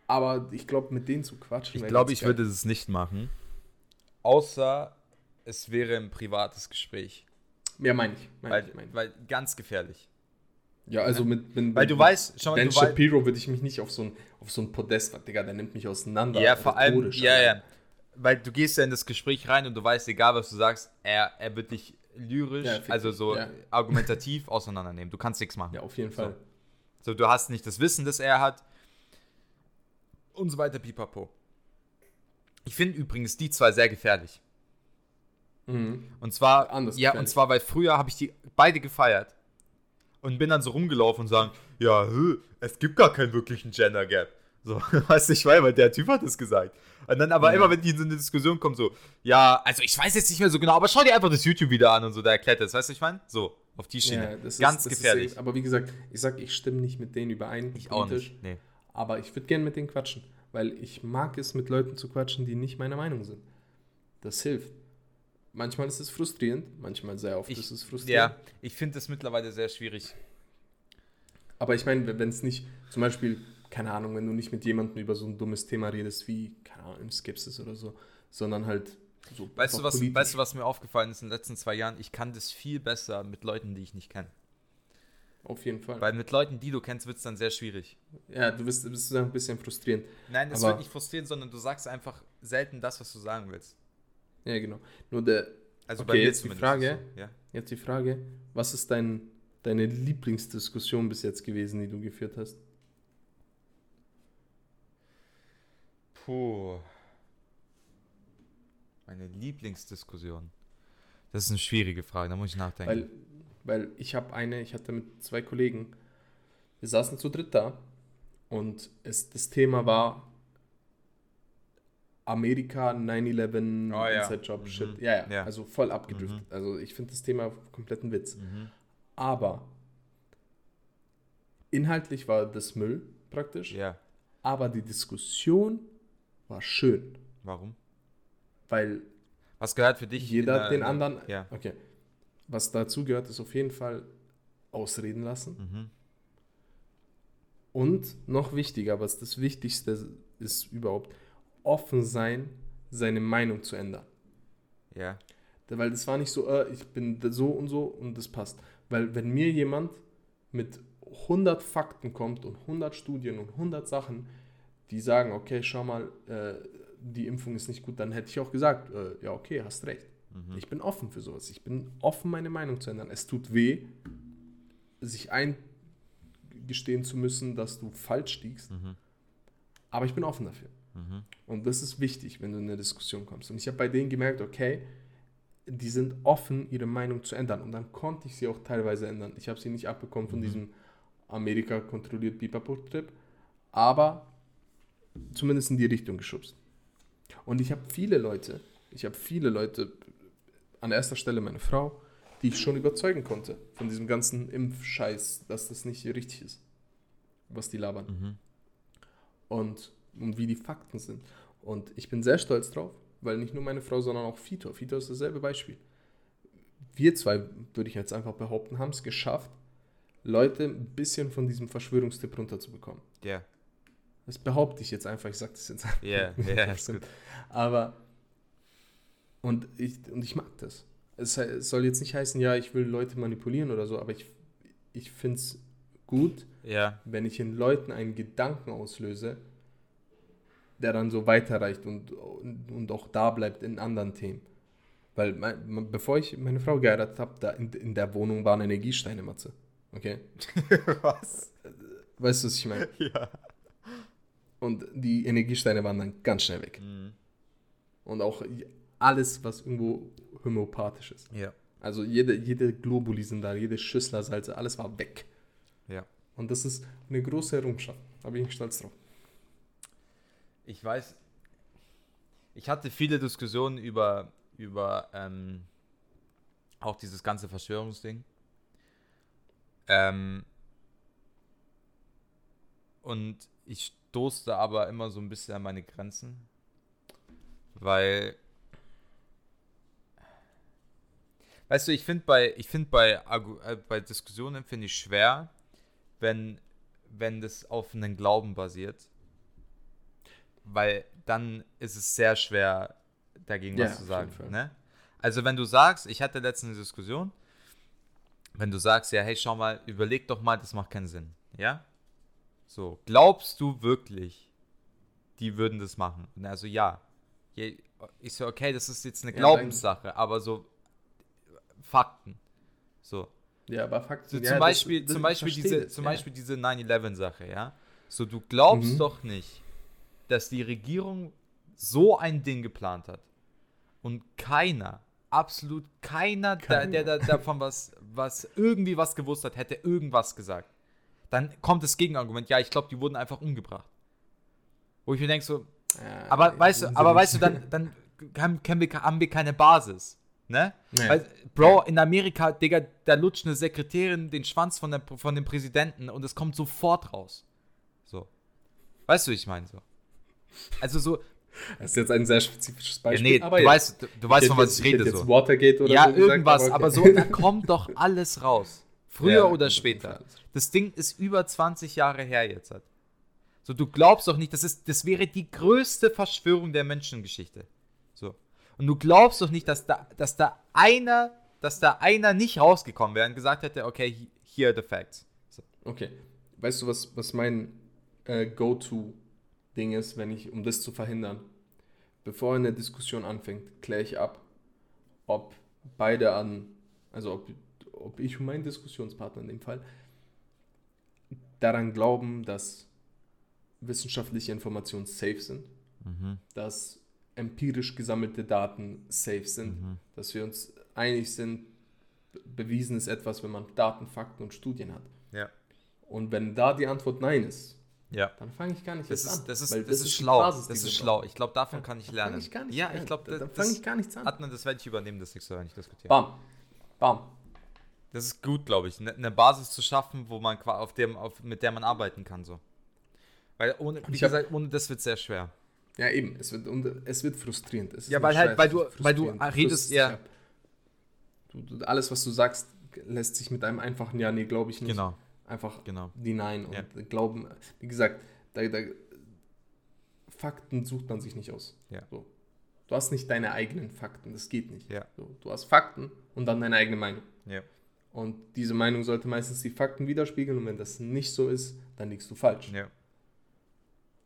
aber ich glaube, mit denen zu quatschen. ich glaube, ich geil. würde es nicht machen. Außer es wäre ein privates Gespräch. Ja, meine ich. Mein Weil, ich, mein weil ganz gefährlich. Ja, also mit. mit Weil mit du weißt, schau mal, Ben Shapiro würde ich mich nicht auf so ein, auf so ein Podest, Digga, der nimmt mich auseinander. Ja, vor allem, rhetorisch, ja, ja. Weil du gehst ja in das Gespräch rein und du weißt, egal was du sagst, er, er wird dich lyrisch, Ja, also so ja. argumentativ [laughs] auseinandernehmen. Du kannst nichts machen. Ja, auf jeden So. Fall. So, du hast nicht das Wissen, das er hat. Und so weiter, pipapo. Ich finde übrigens die zwei sehr gefährlich. Mhm. Und zwar, Anders ja, und zwar, weil früher habe ich die beide gefeiert. Und bin dann so rumgelaufen und sagen, ja, es gibt gar keinen wirklichen Gender Gap. So, [laughs] weißt du, ich weiß, weil der Typ hat es gesagt. Und dann aber Ja. immer, wenn die in so eine Diskussion kommen, so, ja, also ich weiß jetzt nicht mehr so genau, aber schau dir einfach das YouTube-Video an und so, da erklärt das, weißt du, ich meine? So, auf die Schiene. Ja, das ist- Ganz ist gefährlich. sehr- aber wie gesagt, ich sag, ich stimme nicht mit denen überein. ich auch nicht. Nee. Aber ich würde gerne mit denen quatschen, weil ich mag es, mit Leuten zu quatschen, die nicht meiner Meinung sind. Das hilft. Manchmal ist es frustrierend, manchmal sehr oft ich, ist es frustrierend. Ja, ich finde es mittlerweile sehr schwierig. Aber ich meine, wenn es nicht, zum Beispiel, keine Ahnung, wenn du nicht mit jemandem über so ein dummes Thema redest wie, keine Ahnung, Skepsis oder so, sondern halt so. Weißt du, was, weißt du, was mir aufgefallen ist in den letzten zwei Jahren? Ich kann das viel besser mit Leuten, die ich nicht kenne. Auf jeden Fall. Weil mit Leuten, die du kennst, wird es dann sehr schwierig. Ja, du bist, bist ein bisschen frustrierend. Nein, es wird nicht frustrierend, sondern du sagst einfach selten das, was du sagen willst. Ja, genau. Nur der. Also okay, bei mir jetzt die Frage. So, ja. Jetzt die Frage: Was ist dein, deine Lieblingsdiskussion bis jetzt gewesen, die du geführt hast? Puh. Meine Lieblingsdiskussion. Das ist eine schwierige Frage, da muss ich nachdenken. Weil weil ich habe eine, ich hatte mit zwei Kollegen, wir saßen zu dritt da und es, das Thema war Amerika 9-11 oh, ja. Inside Job mhm. Shit. Ja, ja, ja, also voll abgedriftet. Mhm. Also ich finde das Thema kompletten Witz. Mhm. Aber inhaltlich war das Müll praktisch. Ja. Aber die Diskussion war schön. Warum? Weil was gehört für dich? Jeder den anderen. Ja. Okay was dazu gehört, ist auf jeden Fall ausreden lassen. Mhm. Und noch wichtiger, was das Wichtigste ist überhaupt, offen sein, seine Meinung zu ändern. Ja. Weil das war nicht so, äh, ich bin so und so und das passt. Weil wenn mir jemand mit 100 Fakten kommt und 100 Studien und 100 Sachen, die sagen, okay, schau mal, äh, die Impfung ist nicht gut, dann hätte ich auch gesagt, äh, ja, okay, hast recht. Mhm. Ich bin offen für sowas. Ich bin offen, meine Meinung zu ändern. Es tut weh, sich eingestehen zu müssen, dass du falsch liegst. Mhm. Aber ich bin offen dafür. Mhm. Und das ist wichtig, wenn du in eine Diskussion kommst. Und ich habe bei denen gemerkt, okay, die sind offen, ihre Meinung zu ändern. Und dann konnte ich sie auch teilweise ändern. Ich habe sie nicht abbekommen von mhm. diesem Amerika kontrolliert Pipapo-Trip, aber zumindest in die Richtung geschubst. Und ich habe viele Leute, ich habe viele Leute an erster Stelle meine Frau, die ich schon überzeugen konnte von diesem ganzen Impfscheiß, dass das nicht richtig ist, was die labern. Mhm. Und, und wie die Fakten sind. Und ich bin sehr stolz drauf, weil nicht nur meine Frau, sondern auch Fito. Fito ist dasselbe Beispiel. Wir zwei, würde ich jetzt einfach behaupten, haben es geschafft, Leute ein bisschen von diesem Verschwörungstipp runterzubekommen. Ja. Yeah. Das behaupte ich jetzt einfach, ich sage das jetzt einfach. Ja, [laughs] yeah, ist gut. Aber und ich, und ich mag das. Es, soll jetzt nicht heißen, ja, ich will Leute manipulieren oder so, aber ich, ich finde es gut, ja. wenn ich in Leuten einen Gedanken auslöse, der dann so weiterreicht und, und, und auch da bleibt in anderen Themen. Weil mein, bevor ich meine Frau geheiratet habe, da in, in der Wohnung waren Energiesteine, Matze. Okay? [laughs] was? Weißt du, was ich meine? Ja. Und die Energiesteine waren dann ganz schnell weg. Mhm. Und auch alles, was irgendwo homöopathisch ist. Ja. Also jede, jede Globuli sind da, jede Schüsslersalze, alles war weg. Ja. Und das ist eine große Errungenschaft. Da bin ich stolz drauf. Ich weiß, ich hatte viele Diskussionen über, über ähm, auch dieses ganze Verschwörungsding. Ähm, und ich stoßte aber immer so ein bisschen an meine Grenzen, weil Weißt du, ich finde bei, ich finde bei, äh, bei Diskussionen finde ich schwer, wenn, wenn das auf einen Glauben basiert. Weil dann ist es sehr schwer, dagegen ja, was zu sagen. Ne? Also wenn du sagst, ich hatte letztens eine Diskussion, wenn du sagst, ja, hey, schau mal, überleg doch mal, das macht keinen Sinn. Ja? So, glaubst du wirklich, die würden das machen? Und also ja. Ich so, okay, das ist jetzt eine Glaubenssache, aber so, Fakten. So. Ja, aber Fakten. So, zum ja, Beispiel, das, das zum Beispiel diese, zum ja. Beispiel diese 9-11-Sache, ja. So, du glaubst mhm. doch nicht, dass die Regierung so ein Ding geplant hat. Und keiner, absolut keiner, keiner. Der, der, der davon was, was irgendwie was gewusst hat, hätte irgendwas gesagt. Dann kommt das Gegenargument, ja, ich glaube, die wurden einfach umgebracht. Wo ich mir denke so, ja, aber weißt du, aber weißt du, [laughs] dann, dann haben, haben wir keine Basis. Ne? Nee. Weil, Bro, in Amerika, Digga, da lutscht eine Sekretärin den Schwanz von, der, von dem Präsidenten und es kommt sofort raus. So. Weißt du, wie ich meine so? Also so, Das ist jetzt ein sehr spezifisches Ja, Beispiel. nee, aber du jetzt- weißt, du, du weißt von was jetzt- ich rede hätte so. jetzt Watergate oder ja, so gesagt, irgendwas, okay. aber so, da kommt doch alles raus. Früher Ja, oder später. Das Ding ist über 20 Jahre her jetzt. Halt. So, du glaubst doch nicht, das, ist, das wäre die größte Verschwörung der Menschengeschichte. So. Und du glaubst doch nicht, dass da, dass da einer, dass da einer nicht rausgekommen wäre und gesagt hätte, okay, he- here are the facts. So. Okay. Weißt du, was, was mein äh, Go-To-Ding ist, wenn ich, um das zu verhindern? Bevor eine Diskussion anfängt, kläre ich ab, ob beide an, also ob, ob ich und mein Diskussionspartner in dem Fall, daran glauben, dass wissenschaftliche Informationen safe sind, dass empirisch gesammelte Daten safe sind, dass wir uns einig sind, be- bewiesen ist etwas, wenn man Daten, Fakten und Studien hat. Ja. Und wenn da die Antwort Nein ist, Ja. dann fange ich gar nicht Das ist, an. das ist, weil das ist schlau. Basis Das ist schlau. Ich glaube, davon kann ich lernen. ich gar nicht ja, an. ich glaube, das, fange ich gar nichts an. Adnan, das werde ich übernehmen, das nächste Mal nicht diskutieren. Bam. Bam. Das ist gut, glaube ich, ne- eine Basis zu schaffen, wo man auf dem, auf, mit der man arbeiten kann. So. Weil ohne, wie ich gesagt, ohne das wird sehr schwer. Ja, eben. Es wird, und es wird frustrierend. Es Ja, weil halt- weil du- weil du redest Du, du, alles, was du sagst, lässt sich mit einem einfachen Ja, nee, glaube ich nicht. Genau, Einfach genau. die Nein und Ja. glauben. Wie gesagt, da, da, Fakten sucht man sich nicht aus. Ja. So. Du hast nicht deine eigenen Fakten, das geht nicht. Ja. So, du hast Fakten und dann deine eigene Meinung. Ja. Und diese Meinung sollte meistens die Fakten widerspiegeln und wenn das nicht so ist, dann liegst du falsch. Ja.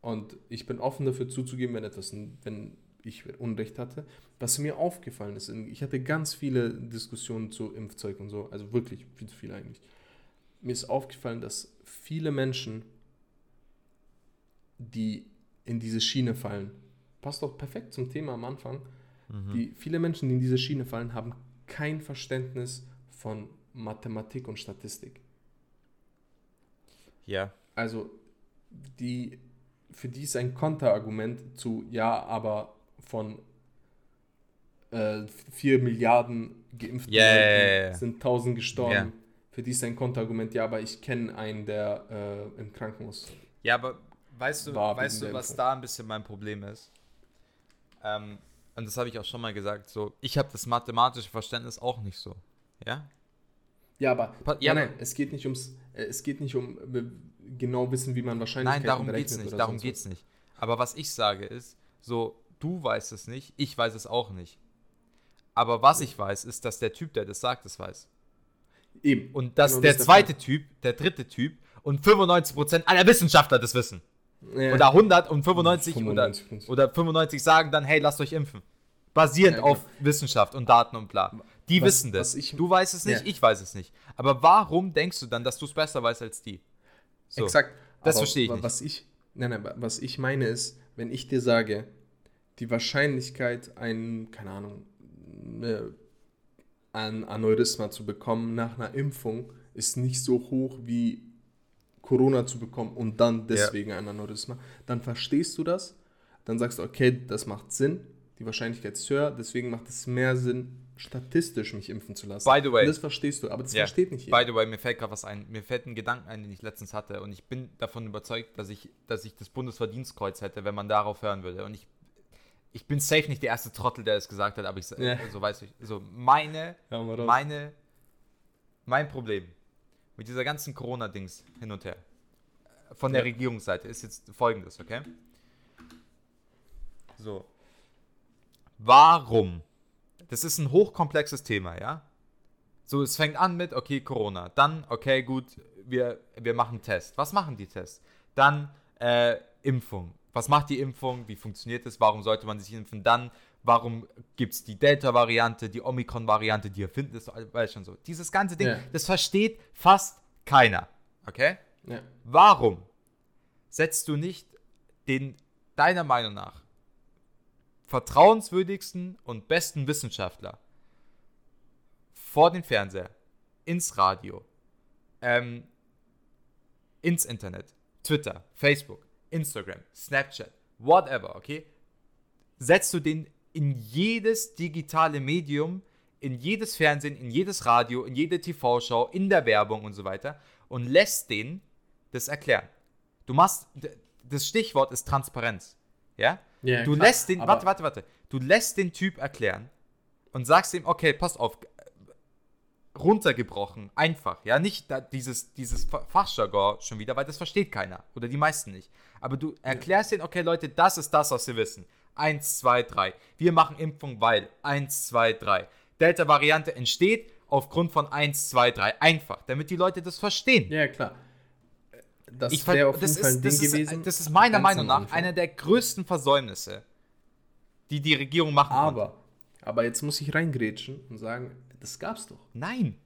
Und ich bin offen dafür zuzugeben, wenn etwas, wenn ich Unrecht hatte. Was mir aufgefallen ist, ich hatte ganz viele Diskussionen zu Impfzeug und so, also wirklich viel zu viel eigentlich. Mir ist aufgefallen, dass viele Menschen, die in diese Schiene fallen, passt doch perfekt zum Thema am Anfang, die viele Menschen, die in diese Schiene fallen, haben kein Verständnis von Mathematik und Statistik. Ja. Also, die, für die ist ein Konterargument zu, ja, aber von äh, 4 Milliarden geimpften Leuten ja, ja. sind 1000 gestorben. Für die ist ein Konterargument, ja, aber ich kenne einen, der äh, im Krankenhaus. Ja, aber weißt du, weißt du, was da ein bisschen mein Problem ist? Ähm, und das habe ich auch schon mal gesagt, so, ich habe das mathematische Verständnis auch nicht so. Ja? Ja, aber ja, nein, es geht nicht ums, äh, es geht nicht um äh, genau wissen, wie man wahrscheinlich Nein, darum geht's nicht, darum geht's nicht. Aber was ich sage ist, so, du weißt es nicht, ich weiß es auch nicht. Aber was ich weiß, ist, dass der Typ, der das sagt, es weiß. Eben. Und dass Genau, der das zweite Typ, der dritte Typ und 95% aller Wissenschaftler das wissen. Ja. Oder 100 und 95, 95. Oder, oder 95 sagen dann, hey, lasst euch impfen. Basierend Ja, genau. auf Wissenschaft und Daten und bla. Die Was- wissen das. ich- du weißt es nicht, Ja. ich weiß es nicht. Aber warum denkst du dann, dass du es besser weißt als die? So. Exakt. Das Aber verstehe ich nicht. Was ich, nein, nein, was ich meine ist, wenn ich dir sage, die Wahrscheinlichkeit, ein, keine Ahnung, ne, ein Aneurysma zu bekommen nach einer Impfung ist nicht so hoch wie Corona zu bekommen und dann deswegen ein Aneurysma, dann verstehst du das, dann sagst du, okay, das macht Sinn, die Wahrscheinlichkeit ist höher, deswegen macht es mehr Sinn, statistisch mich impfen zu lassen. By the way. Und das verstehst du, aber das Ja. versteht nicht jeder. By the way, mir fällt gerade was ein. Mir fällt ein Gedanken ein, den ich letztens hatte. Und ich bin davon überzeugt, dass ich, dass ich das Bundesverdienstkreuz hätte, wenn man darauf hören würde. Und ich, ich bin safe nicht der erste Trottel, der es gesagt hat, aber ich Ja. so weiß ich. So meine, meine, mein Problem mit dieser ganzen Corona-Dings hin und her von der Ja. Regierungsseite ist jetzt folgendes, okay? So. Warum? Das ist ein hochkomplexes Thema, ja? So, es fängt an mit, okay, Corona. Dann, okay, gut, wir, wir machen Test. Was machen die Tests? Dann äh, Impfung. Was macht die Impfung? Wie funktioniert es? Warum sollte man sich impfen? Dann, warum gibt es die Delta-Variante, die Omikron-Variante, die erfinden ist, weiß schon so. Dieses ganze Ding, Ja. das versteht fast keiner. Okay? Ja. Warum setzt du nicht den, deiner Meinung nach, vertrauenswürdigsten und besten Wissenschaftler vor den Fernseher, ins Radio, ähm, ins Internet, Twitter, Facebook, Instagram, Snapchat, whatever, okay? Setzt du den in jedes digitale Medium, in jedes Fernsehen, in jedes Radio, in jede TV-Show, in der Werbung und so weiter und lässt den das erklären. Du machst, das Stichwort ist Transparenz, ja? Ja, du klar, lässt den, warte, warte, warte. Du lässt den Typ erklären und sagst ihm, okay, pass auf, runtergebrochen, einfach, ja, nicht da, dieses, dieses Fa- Fachjargon schon wieder, weil das versteht keiner oder die meisten nicht. Aber du erklärst denen, okay, Leute, das ist das, was wir wissen. Eins, zwei, drei. Wir machen Impfung, weil eins, zwei, drei. Delta-Variante entsteht aufgrund von eins, zwei, drei. Einfach, damit die Leute das verstehen. Ja, klar. Das Ich wäre auf jeden Fall ein ist, Ding das, gewesen. ist, das ist meiner Meinung nach einer der größten Versäumnisse, die die Regierung machen konnte. Aber, aber jetzt muss ich reingrätschen und sagen, das gab's doch. Nein.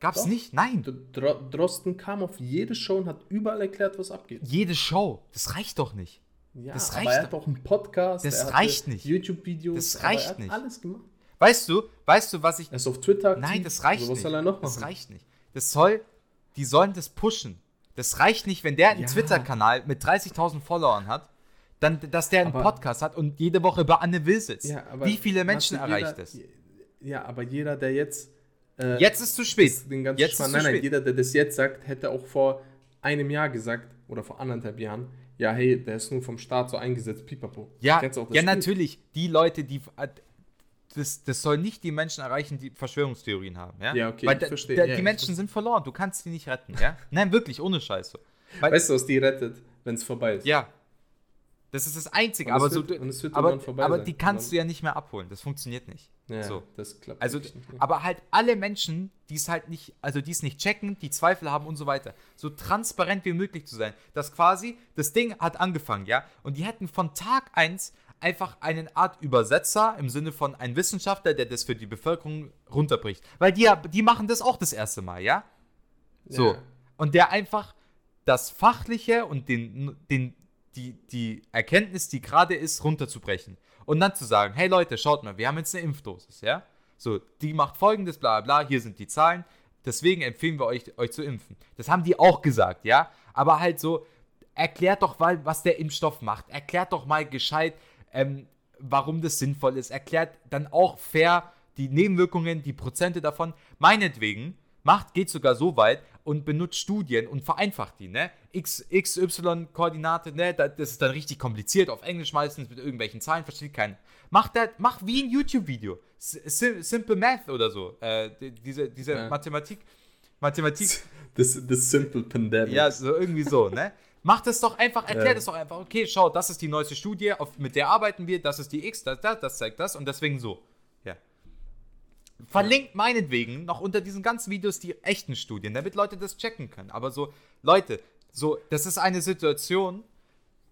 Gab's Doch. nicht? Nein. Drosten kam auf jede Show und hat überall erklärt, was abgeht. Jede Show. Das reicht doch nicht. Ja, Das aber reicht er doch. hat auch einen Podcast. Das er reicht nicht. YouTube-Videos. Das aber reicht er hat nicht. alles gemacht. Weißt du, weißt du, was ich. Er ist auf Twitter aktiv. Nein, das reicht also, was nicht. soll er noch das machen? reicht nicht. Das soll. Die sollen das pushen. Das reicht nicht, wenn der einen Ja. Twitter-Kanal mit 30.000 Followern hat, dann, dass der einen Aber- Podcast hat und jede Woche über Anne Will sitzt. Ja, aber Wie viele Menschen erreicht jeder, es? Ja, aber jeder, der jetzt. Äh, Jetzt ist zu spät. den ganzen Jetzt Schmarrn- ist nein, nein, spät. jeder, der das jetzt sagt, hätte auch vor einem Jahr gesagt oder vor anderthalb Jahren, ja, hey, der ist nur vom Staat so eingesetzt, pipapo. Ja, ja Spiel? natürlich. Die Leute, die. Das, das soll nicht die Menschen erreichen, die Verschwörungstheorien haben. Ja, Ja, okay, Weil ich verstehe. Ja, die ich Menschen verstehe. sind verloren. Du kannst die nicht retten. Ja? Nein, wirklich, ohne Scheiße. Weil, Weißt du, was die rettet, wenn es vorbei ist? ja. Das ist das Einzige. Aber so, wird- wird aber, aber die kannst du ja nicht mehr abholen. Das funktioniert nicht. Ja, so. das klappt. Also, nicht. aber halt alle Menschen, die es halt nicht, also die es nicht checken, die Zweifel haben und so weiter, so transparent wie möglich zu sein. Das quasi, das Ding hat angefangen, ja, und die hätten von Tag 1 einfach eine Art Übersetzer im Sinne von ein Wissenschaftler, der das für die Bevölkerung runterbricht. Weil die, ja- die machen das auch das erste Mal, ja? So. Ja. Und der einfach das Fachliche und den, den, die, die Erkenntnis, die gerade ist, runterzubrechen. Und dann zu sagen, hey Leute, schaut mal, wir haben jetzt eine Impfdosis, ja? So, die macht folgendes, bla bla, hier sind die Zahlen. Deswegen empfehlen wir euch, euch zu impfen. Das haben die auch gesagt, ja? Aber halt so, erklärt doch mal, was der Impfstoff macht. Erklärt doch mal gescheit, ähm, warum das sinnvoll ist. Erklärt dann auch fair die Nebenwirkungen, die Prozente davon. Meinetwegen macht, geht sogar so weit und benutzt Studien und vereinfacht die, ne? X, XY-Koordinate, ne? Da- Das ist dann richtig kompliziert, auf Englisch meistens mit irgendwelchen Zahlen, versteht keiner. Mach das, mach wie ein YouTube-Video. Sim, Simple Math oder so. Äh, die- diese diese Ja. Mathematik. Mathematik. [laughs] Das, das Simple Pandemic. Ja, so irgendwie so, ne? Mach das doch einfach, erklär Ja. das doch einfach. Okay, schau, das ist die neueste Studie, auf, mit der arbeiten wir, das ist die X, das, das, das zeigt das und deswegen so. Verlinkt meinetwegen noch unter diesen ganzen Videos die echten Studien, damit Leute das checken können. Aber so, Leute, so, das ist eine Situation,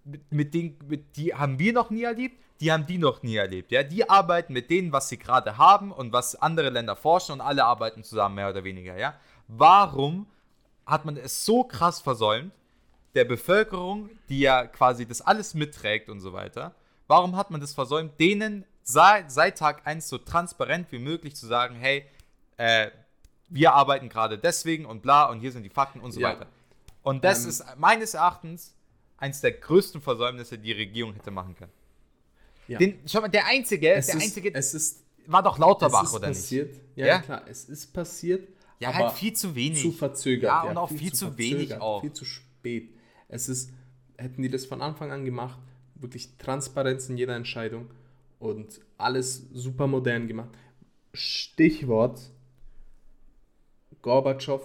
mit, mit denen, mit, die haben wir noch nie erlebt, die haben die noch nie erlebt. Ja? Die arbeiten mit denen, was sie gerade haben und was andere Länder forschen und alle arbeiten zusammen, mehr oder weniger. Ja? Warum hat man es so krass versäumt, der Bevölkerung, die ja quasi das alles mitträgt und so weiter, warum hat man das versäumt, denen seit, seit Tag 1 so transparent wie möglich zu sagen, hey, äh, wir arbeiten gerade deswegen und bla und hier sind die Fakten und so Ja. weiter. Und das Ähm, ist meines Erachtens eins der größten Versäumnisse, die die Regierung hätte machen können. Ja. Den, schau mal, der einzige, es, der ist, einzige es ist war doch Lauterbach, oder nicht? passiert. Ja, Ja? klar, es ist passiert. Ja, aber halt viel zu wenig. Zu verzögert. Ja, und auch viel zu wenig verzögert, auch. Viel zu spät. Es ist, hätten die das von Anfang an gemacht, wirklich Transparenz in jeder Entscheidung und alles super modern gemacht. Stichwort Gorbatschow,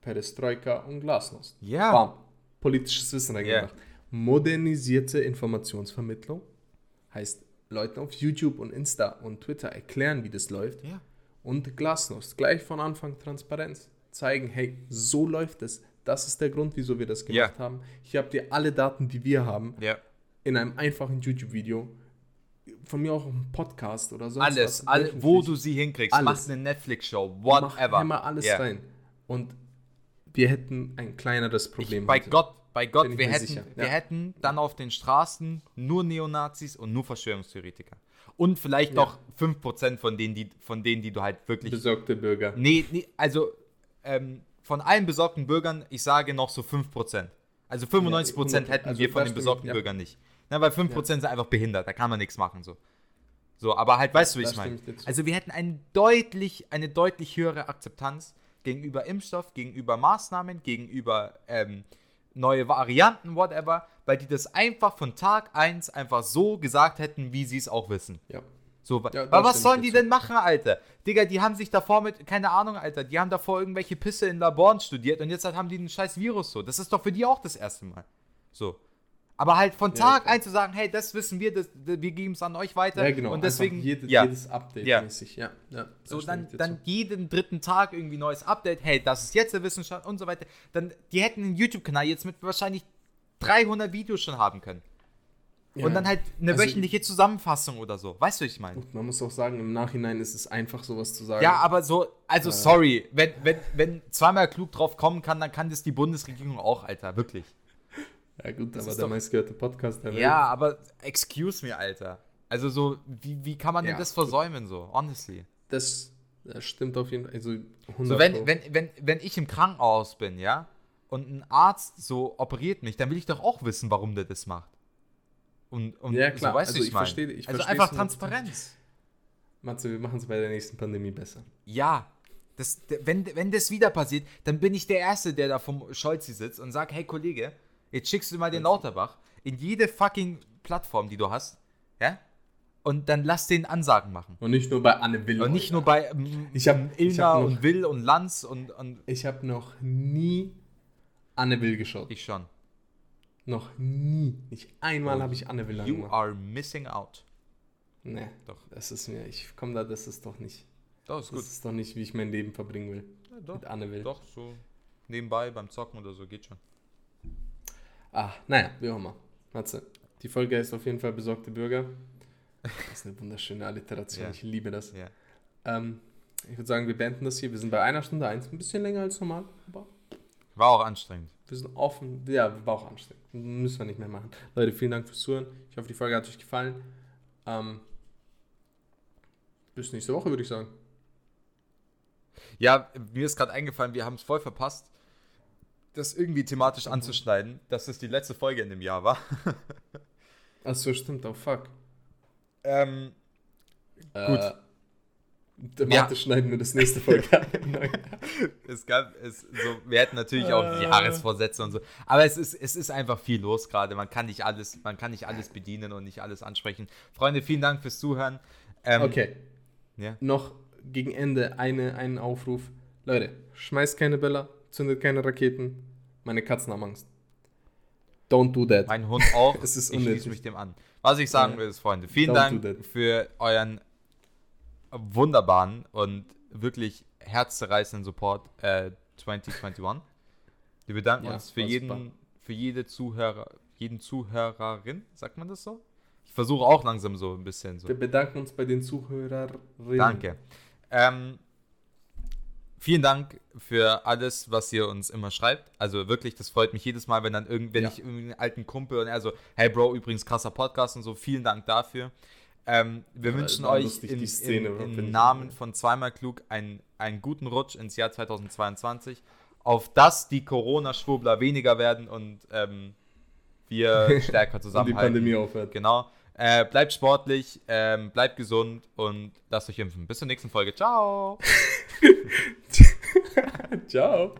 Perestroika und Glasnost. Ja. Bam. Politisches Wissen Ja. reingebracht. Modernisierte Informationsvermittlung heißt Leuten auf YouTube und Insta und Twitter erklären, wie das läuft. Ja. Und Glasnost, gleich von Anfang Transparenz. Zeigen, hey, so läuft es. Das ist der Grund, wieso wir das gemacht Ja. haben. Hier habt ihr alle Daten, die wir haben, in einem einfachen YouTube-Video. Von mir auch ein Podcast oder sonst Alles, was. all, wöchentlich. wo du sie hinkriegst. Alles. Mach eine Netflix-Show, Mach whatever. immer alles Ja. rein. Und wir hätten ein kleineres Problem. Ich, bei heute. Gott, bei Gott, Bin wir hätten, sicher, wir ja. hätten dann auf den Straßen nur Neonazis und nur Verschwörungstheoretiker. Und vielleicht Ja. noch 5% von denen, die, von denen, die du halt wirklich. Besorgte Bürger. Nee, nee also ähm, von allen besorgten Bürgern, ich sage noch so 5%. Also 95% Ja, hätten also wir von den besorgten ja. Bürgern nicht. Na, weil 5% sind einfach behindert, da kann man nichts machen. So, so aber halt, weißt du, wie ich meine? Also wir hätten eine deutlich, eine deutlich höhere Akzeptanz gegenüber Impfstoff, gegenüber Maßnahmen, gegenüber ähm, neue Varianten, whatever. weil die das einfach von Tag 1 einfach so gesagt hätten, wie sie es auch wissen. Ja. So, Ja, aber was sollen die denn machen, Alter? Digga, die haben sich davor mit, keine Ahnung, Alter, die haben davor irgendwelche Pisse in Laboren studiert und jetzt halt haben die einen scheiß Virus so. Das ist doch für die auch das erste Mal. So. Aber halt von Ja, Tag klar. 1 zu sagen, hey, das wissen wir, das, wir geben es an euch weiter. Ja, genau. Und deswegen, jede, ja. jedes Update Ja. mäßig. Ja, ja. So, dann, dann jeden dritten Tag irgendwie neues Update. Hey, das ist jetzt der Wissenschaft und so weiter. Dann, die hätten einen YouTube-Kanal jetzt mit wahrscheinlich 300 Videos schon haben können. Ja. Und dann halt eine Also- wöchentliche Zusammenfassung oder so. Weißt du, was ich meine? Gut, man muss auch sagen, im Nachhinein ist es einfach, sowas zu sagen. Ja, aber so, also sorry, wenn, wenn, wenn zweimal klug drauf kommen kann, dann kann das die Bundesregierung auch, Alter, wirklich. Ja, gut, Das aber der doch- meistgehörte Podcast der Welt. Ja, aber excuse me, Alter. Also so, wie, wie kann man denn Ja, das gut. versäumen, so, honestly? Das, das stimmt auf jeden Fall. Also 100 So, wenn, wenn, wenn, wenn ich im Krankenhaus bin, ja, und ein Arzt so operiert mich, dann will ich doch auch wissen, warum der das macht. Und, und Ja, klar, so, weißt also du, ich mein? verstehe- ich Also verstehe einfach es 100%. Transparenz. Matze, wir machen es bei der nächsten Pandemie besser. Ja. Das, wenn, wenn das wieder passiert, dann bin ich der Erste, der da vom Scholzi sitzt und sagt, hey Kollege, jetzt schickst du mal den Lauterbach in jede fucking Plattform, die du hast, ja? Und dann lass den Ansagen machen. Und nicht nur bei Anne Will. Und nicht nur bei ähm, Ich hab- ich Ilna hab noch- und Will und Lanz und, und Ich habe noch nie Anne Will geschaut. ich schon. Noch nie. Nicht einmal habe ich Anne Will You angemacht. are missing out. Nee, Doch. das ist mir, ich komme da, das ist doch nicht. Doch, ist Das gut. ist doch nicht, wie ich mein Leben verbringen will. Ja, doch, Mit Anne Will. doch, so nebenbei beim Zocken oder so geht schon. Ah, naja, wie auch immer. Matze, die Folge ist auf jeden Fall besorgte Bürger. Das ist eine wunderschöne Alliteration, Ja. ich liebe das. Ja. Ähm, ich würde sagen, wir beenden das hier. Wir sind bei einer Stunde eins, ein bisschen länger als normal, aber War auch anstrengend. wir sind offen. Ja, war auch anstrengend. Müssen wir nicht mehr machen. Leute, vielen Dank fürs Zuhören. Ich hoffe, die Folge hat euch gefallen. Ähm, bis nächste Woche, würde ich sagen. Ja, mir ist gerade eingefallen, wir haben es voll verpasst, das irgendwie thematisch anzuschneiden, dass es die letzte Folge in dem Jahr war. [laughs] Achso, stimmt, oh fuck. ähm, Gut. Äh, der Ja. Mathe schneiden wir das nächste Folge an. [laughs] es gab es so, wir hätten natürlich auch Äh. Jahresvorsätze und so, aber es ist es ist einfach viel los gerade. Man kann nicht alles, man kann nicht alles bedienen und nicht alles ansprechen. Freunde, vielen Dank fürs Zuhören. Ähm, Okay. Ja. Noch gegen Ende eine, einen Aufruf. Leute, schmeißt keine Böller, zündet keine Raketen. Meine Katzen haben Angst. Don't do that. Mein Hund auch. [laughs] Es ist ich schließe mich dem an. Was ich sagen will, ist, Freunde, vielen Don't Dank für euren wunderbaren und wirklich herzzerreißenden Support äh, 2021. Wir bedanken Ja, uns für jeden, super. für jede Zuhörer, jeden Zuhörerin, sagt man das so? Ich versuche auch langsam so ein bisschen so. Wir bedanken uns bei den Zuhörerinnen. Danke. Ähm, vielen Dank für alles, was ihr uns immer schreibt. Also wirklich, das freut mich jedes Mal, wenn dann irgend, wenn Ja. ich irgendeinen alten Kumpel und er so, hey Bro, übrigens krasser Podcast und so, vielen Dank dafür. Ähm, wir Ja, wünschen euch im ich. Namen von zweimal klug einen, einen guten Rutsch ins Jahr 2022, auf dass die Corona-Schwurbler weniger werden und ähm, wir [laughs] stärker Und die zusammenhalten. Pandemie aufhört. Genau. Äh, bleibt sportlich, ähm, bleibt gesund und lasst euch impfen. Bis zur nächsten Folge. Ciao. [laughs] [laughs] Ciao.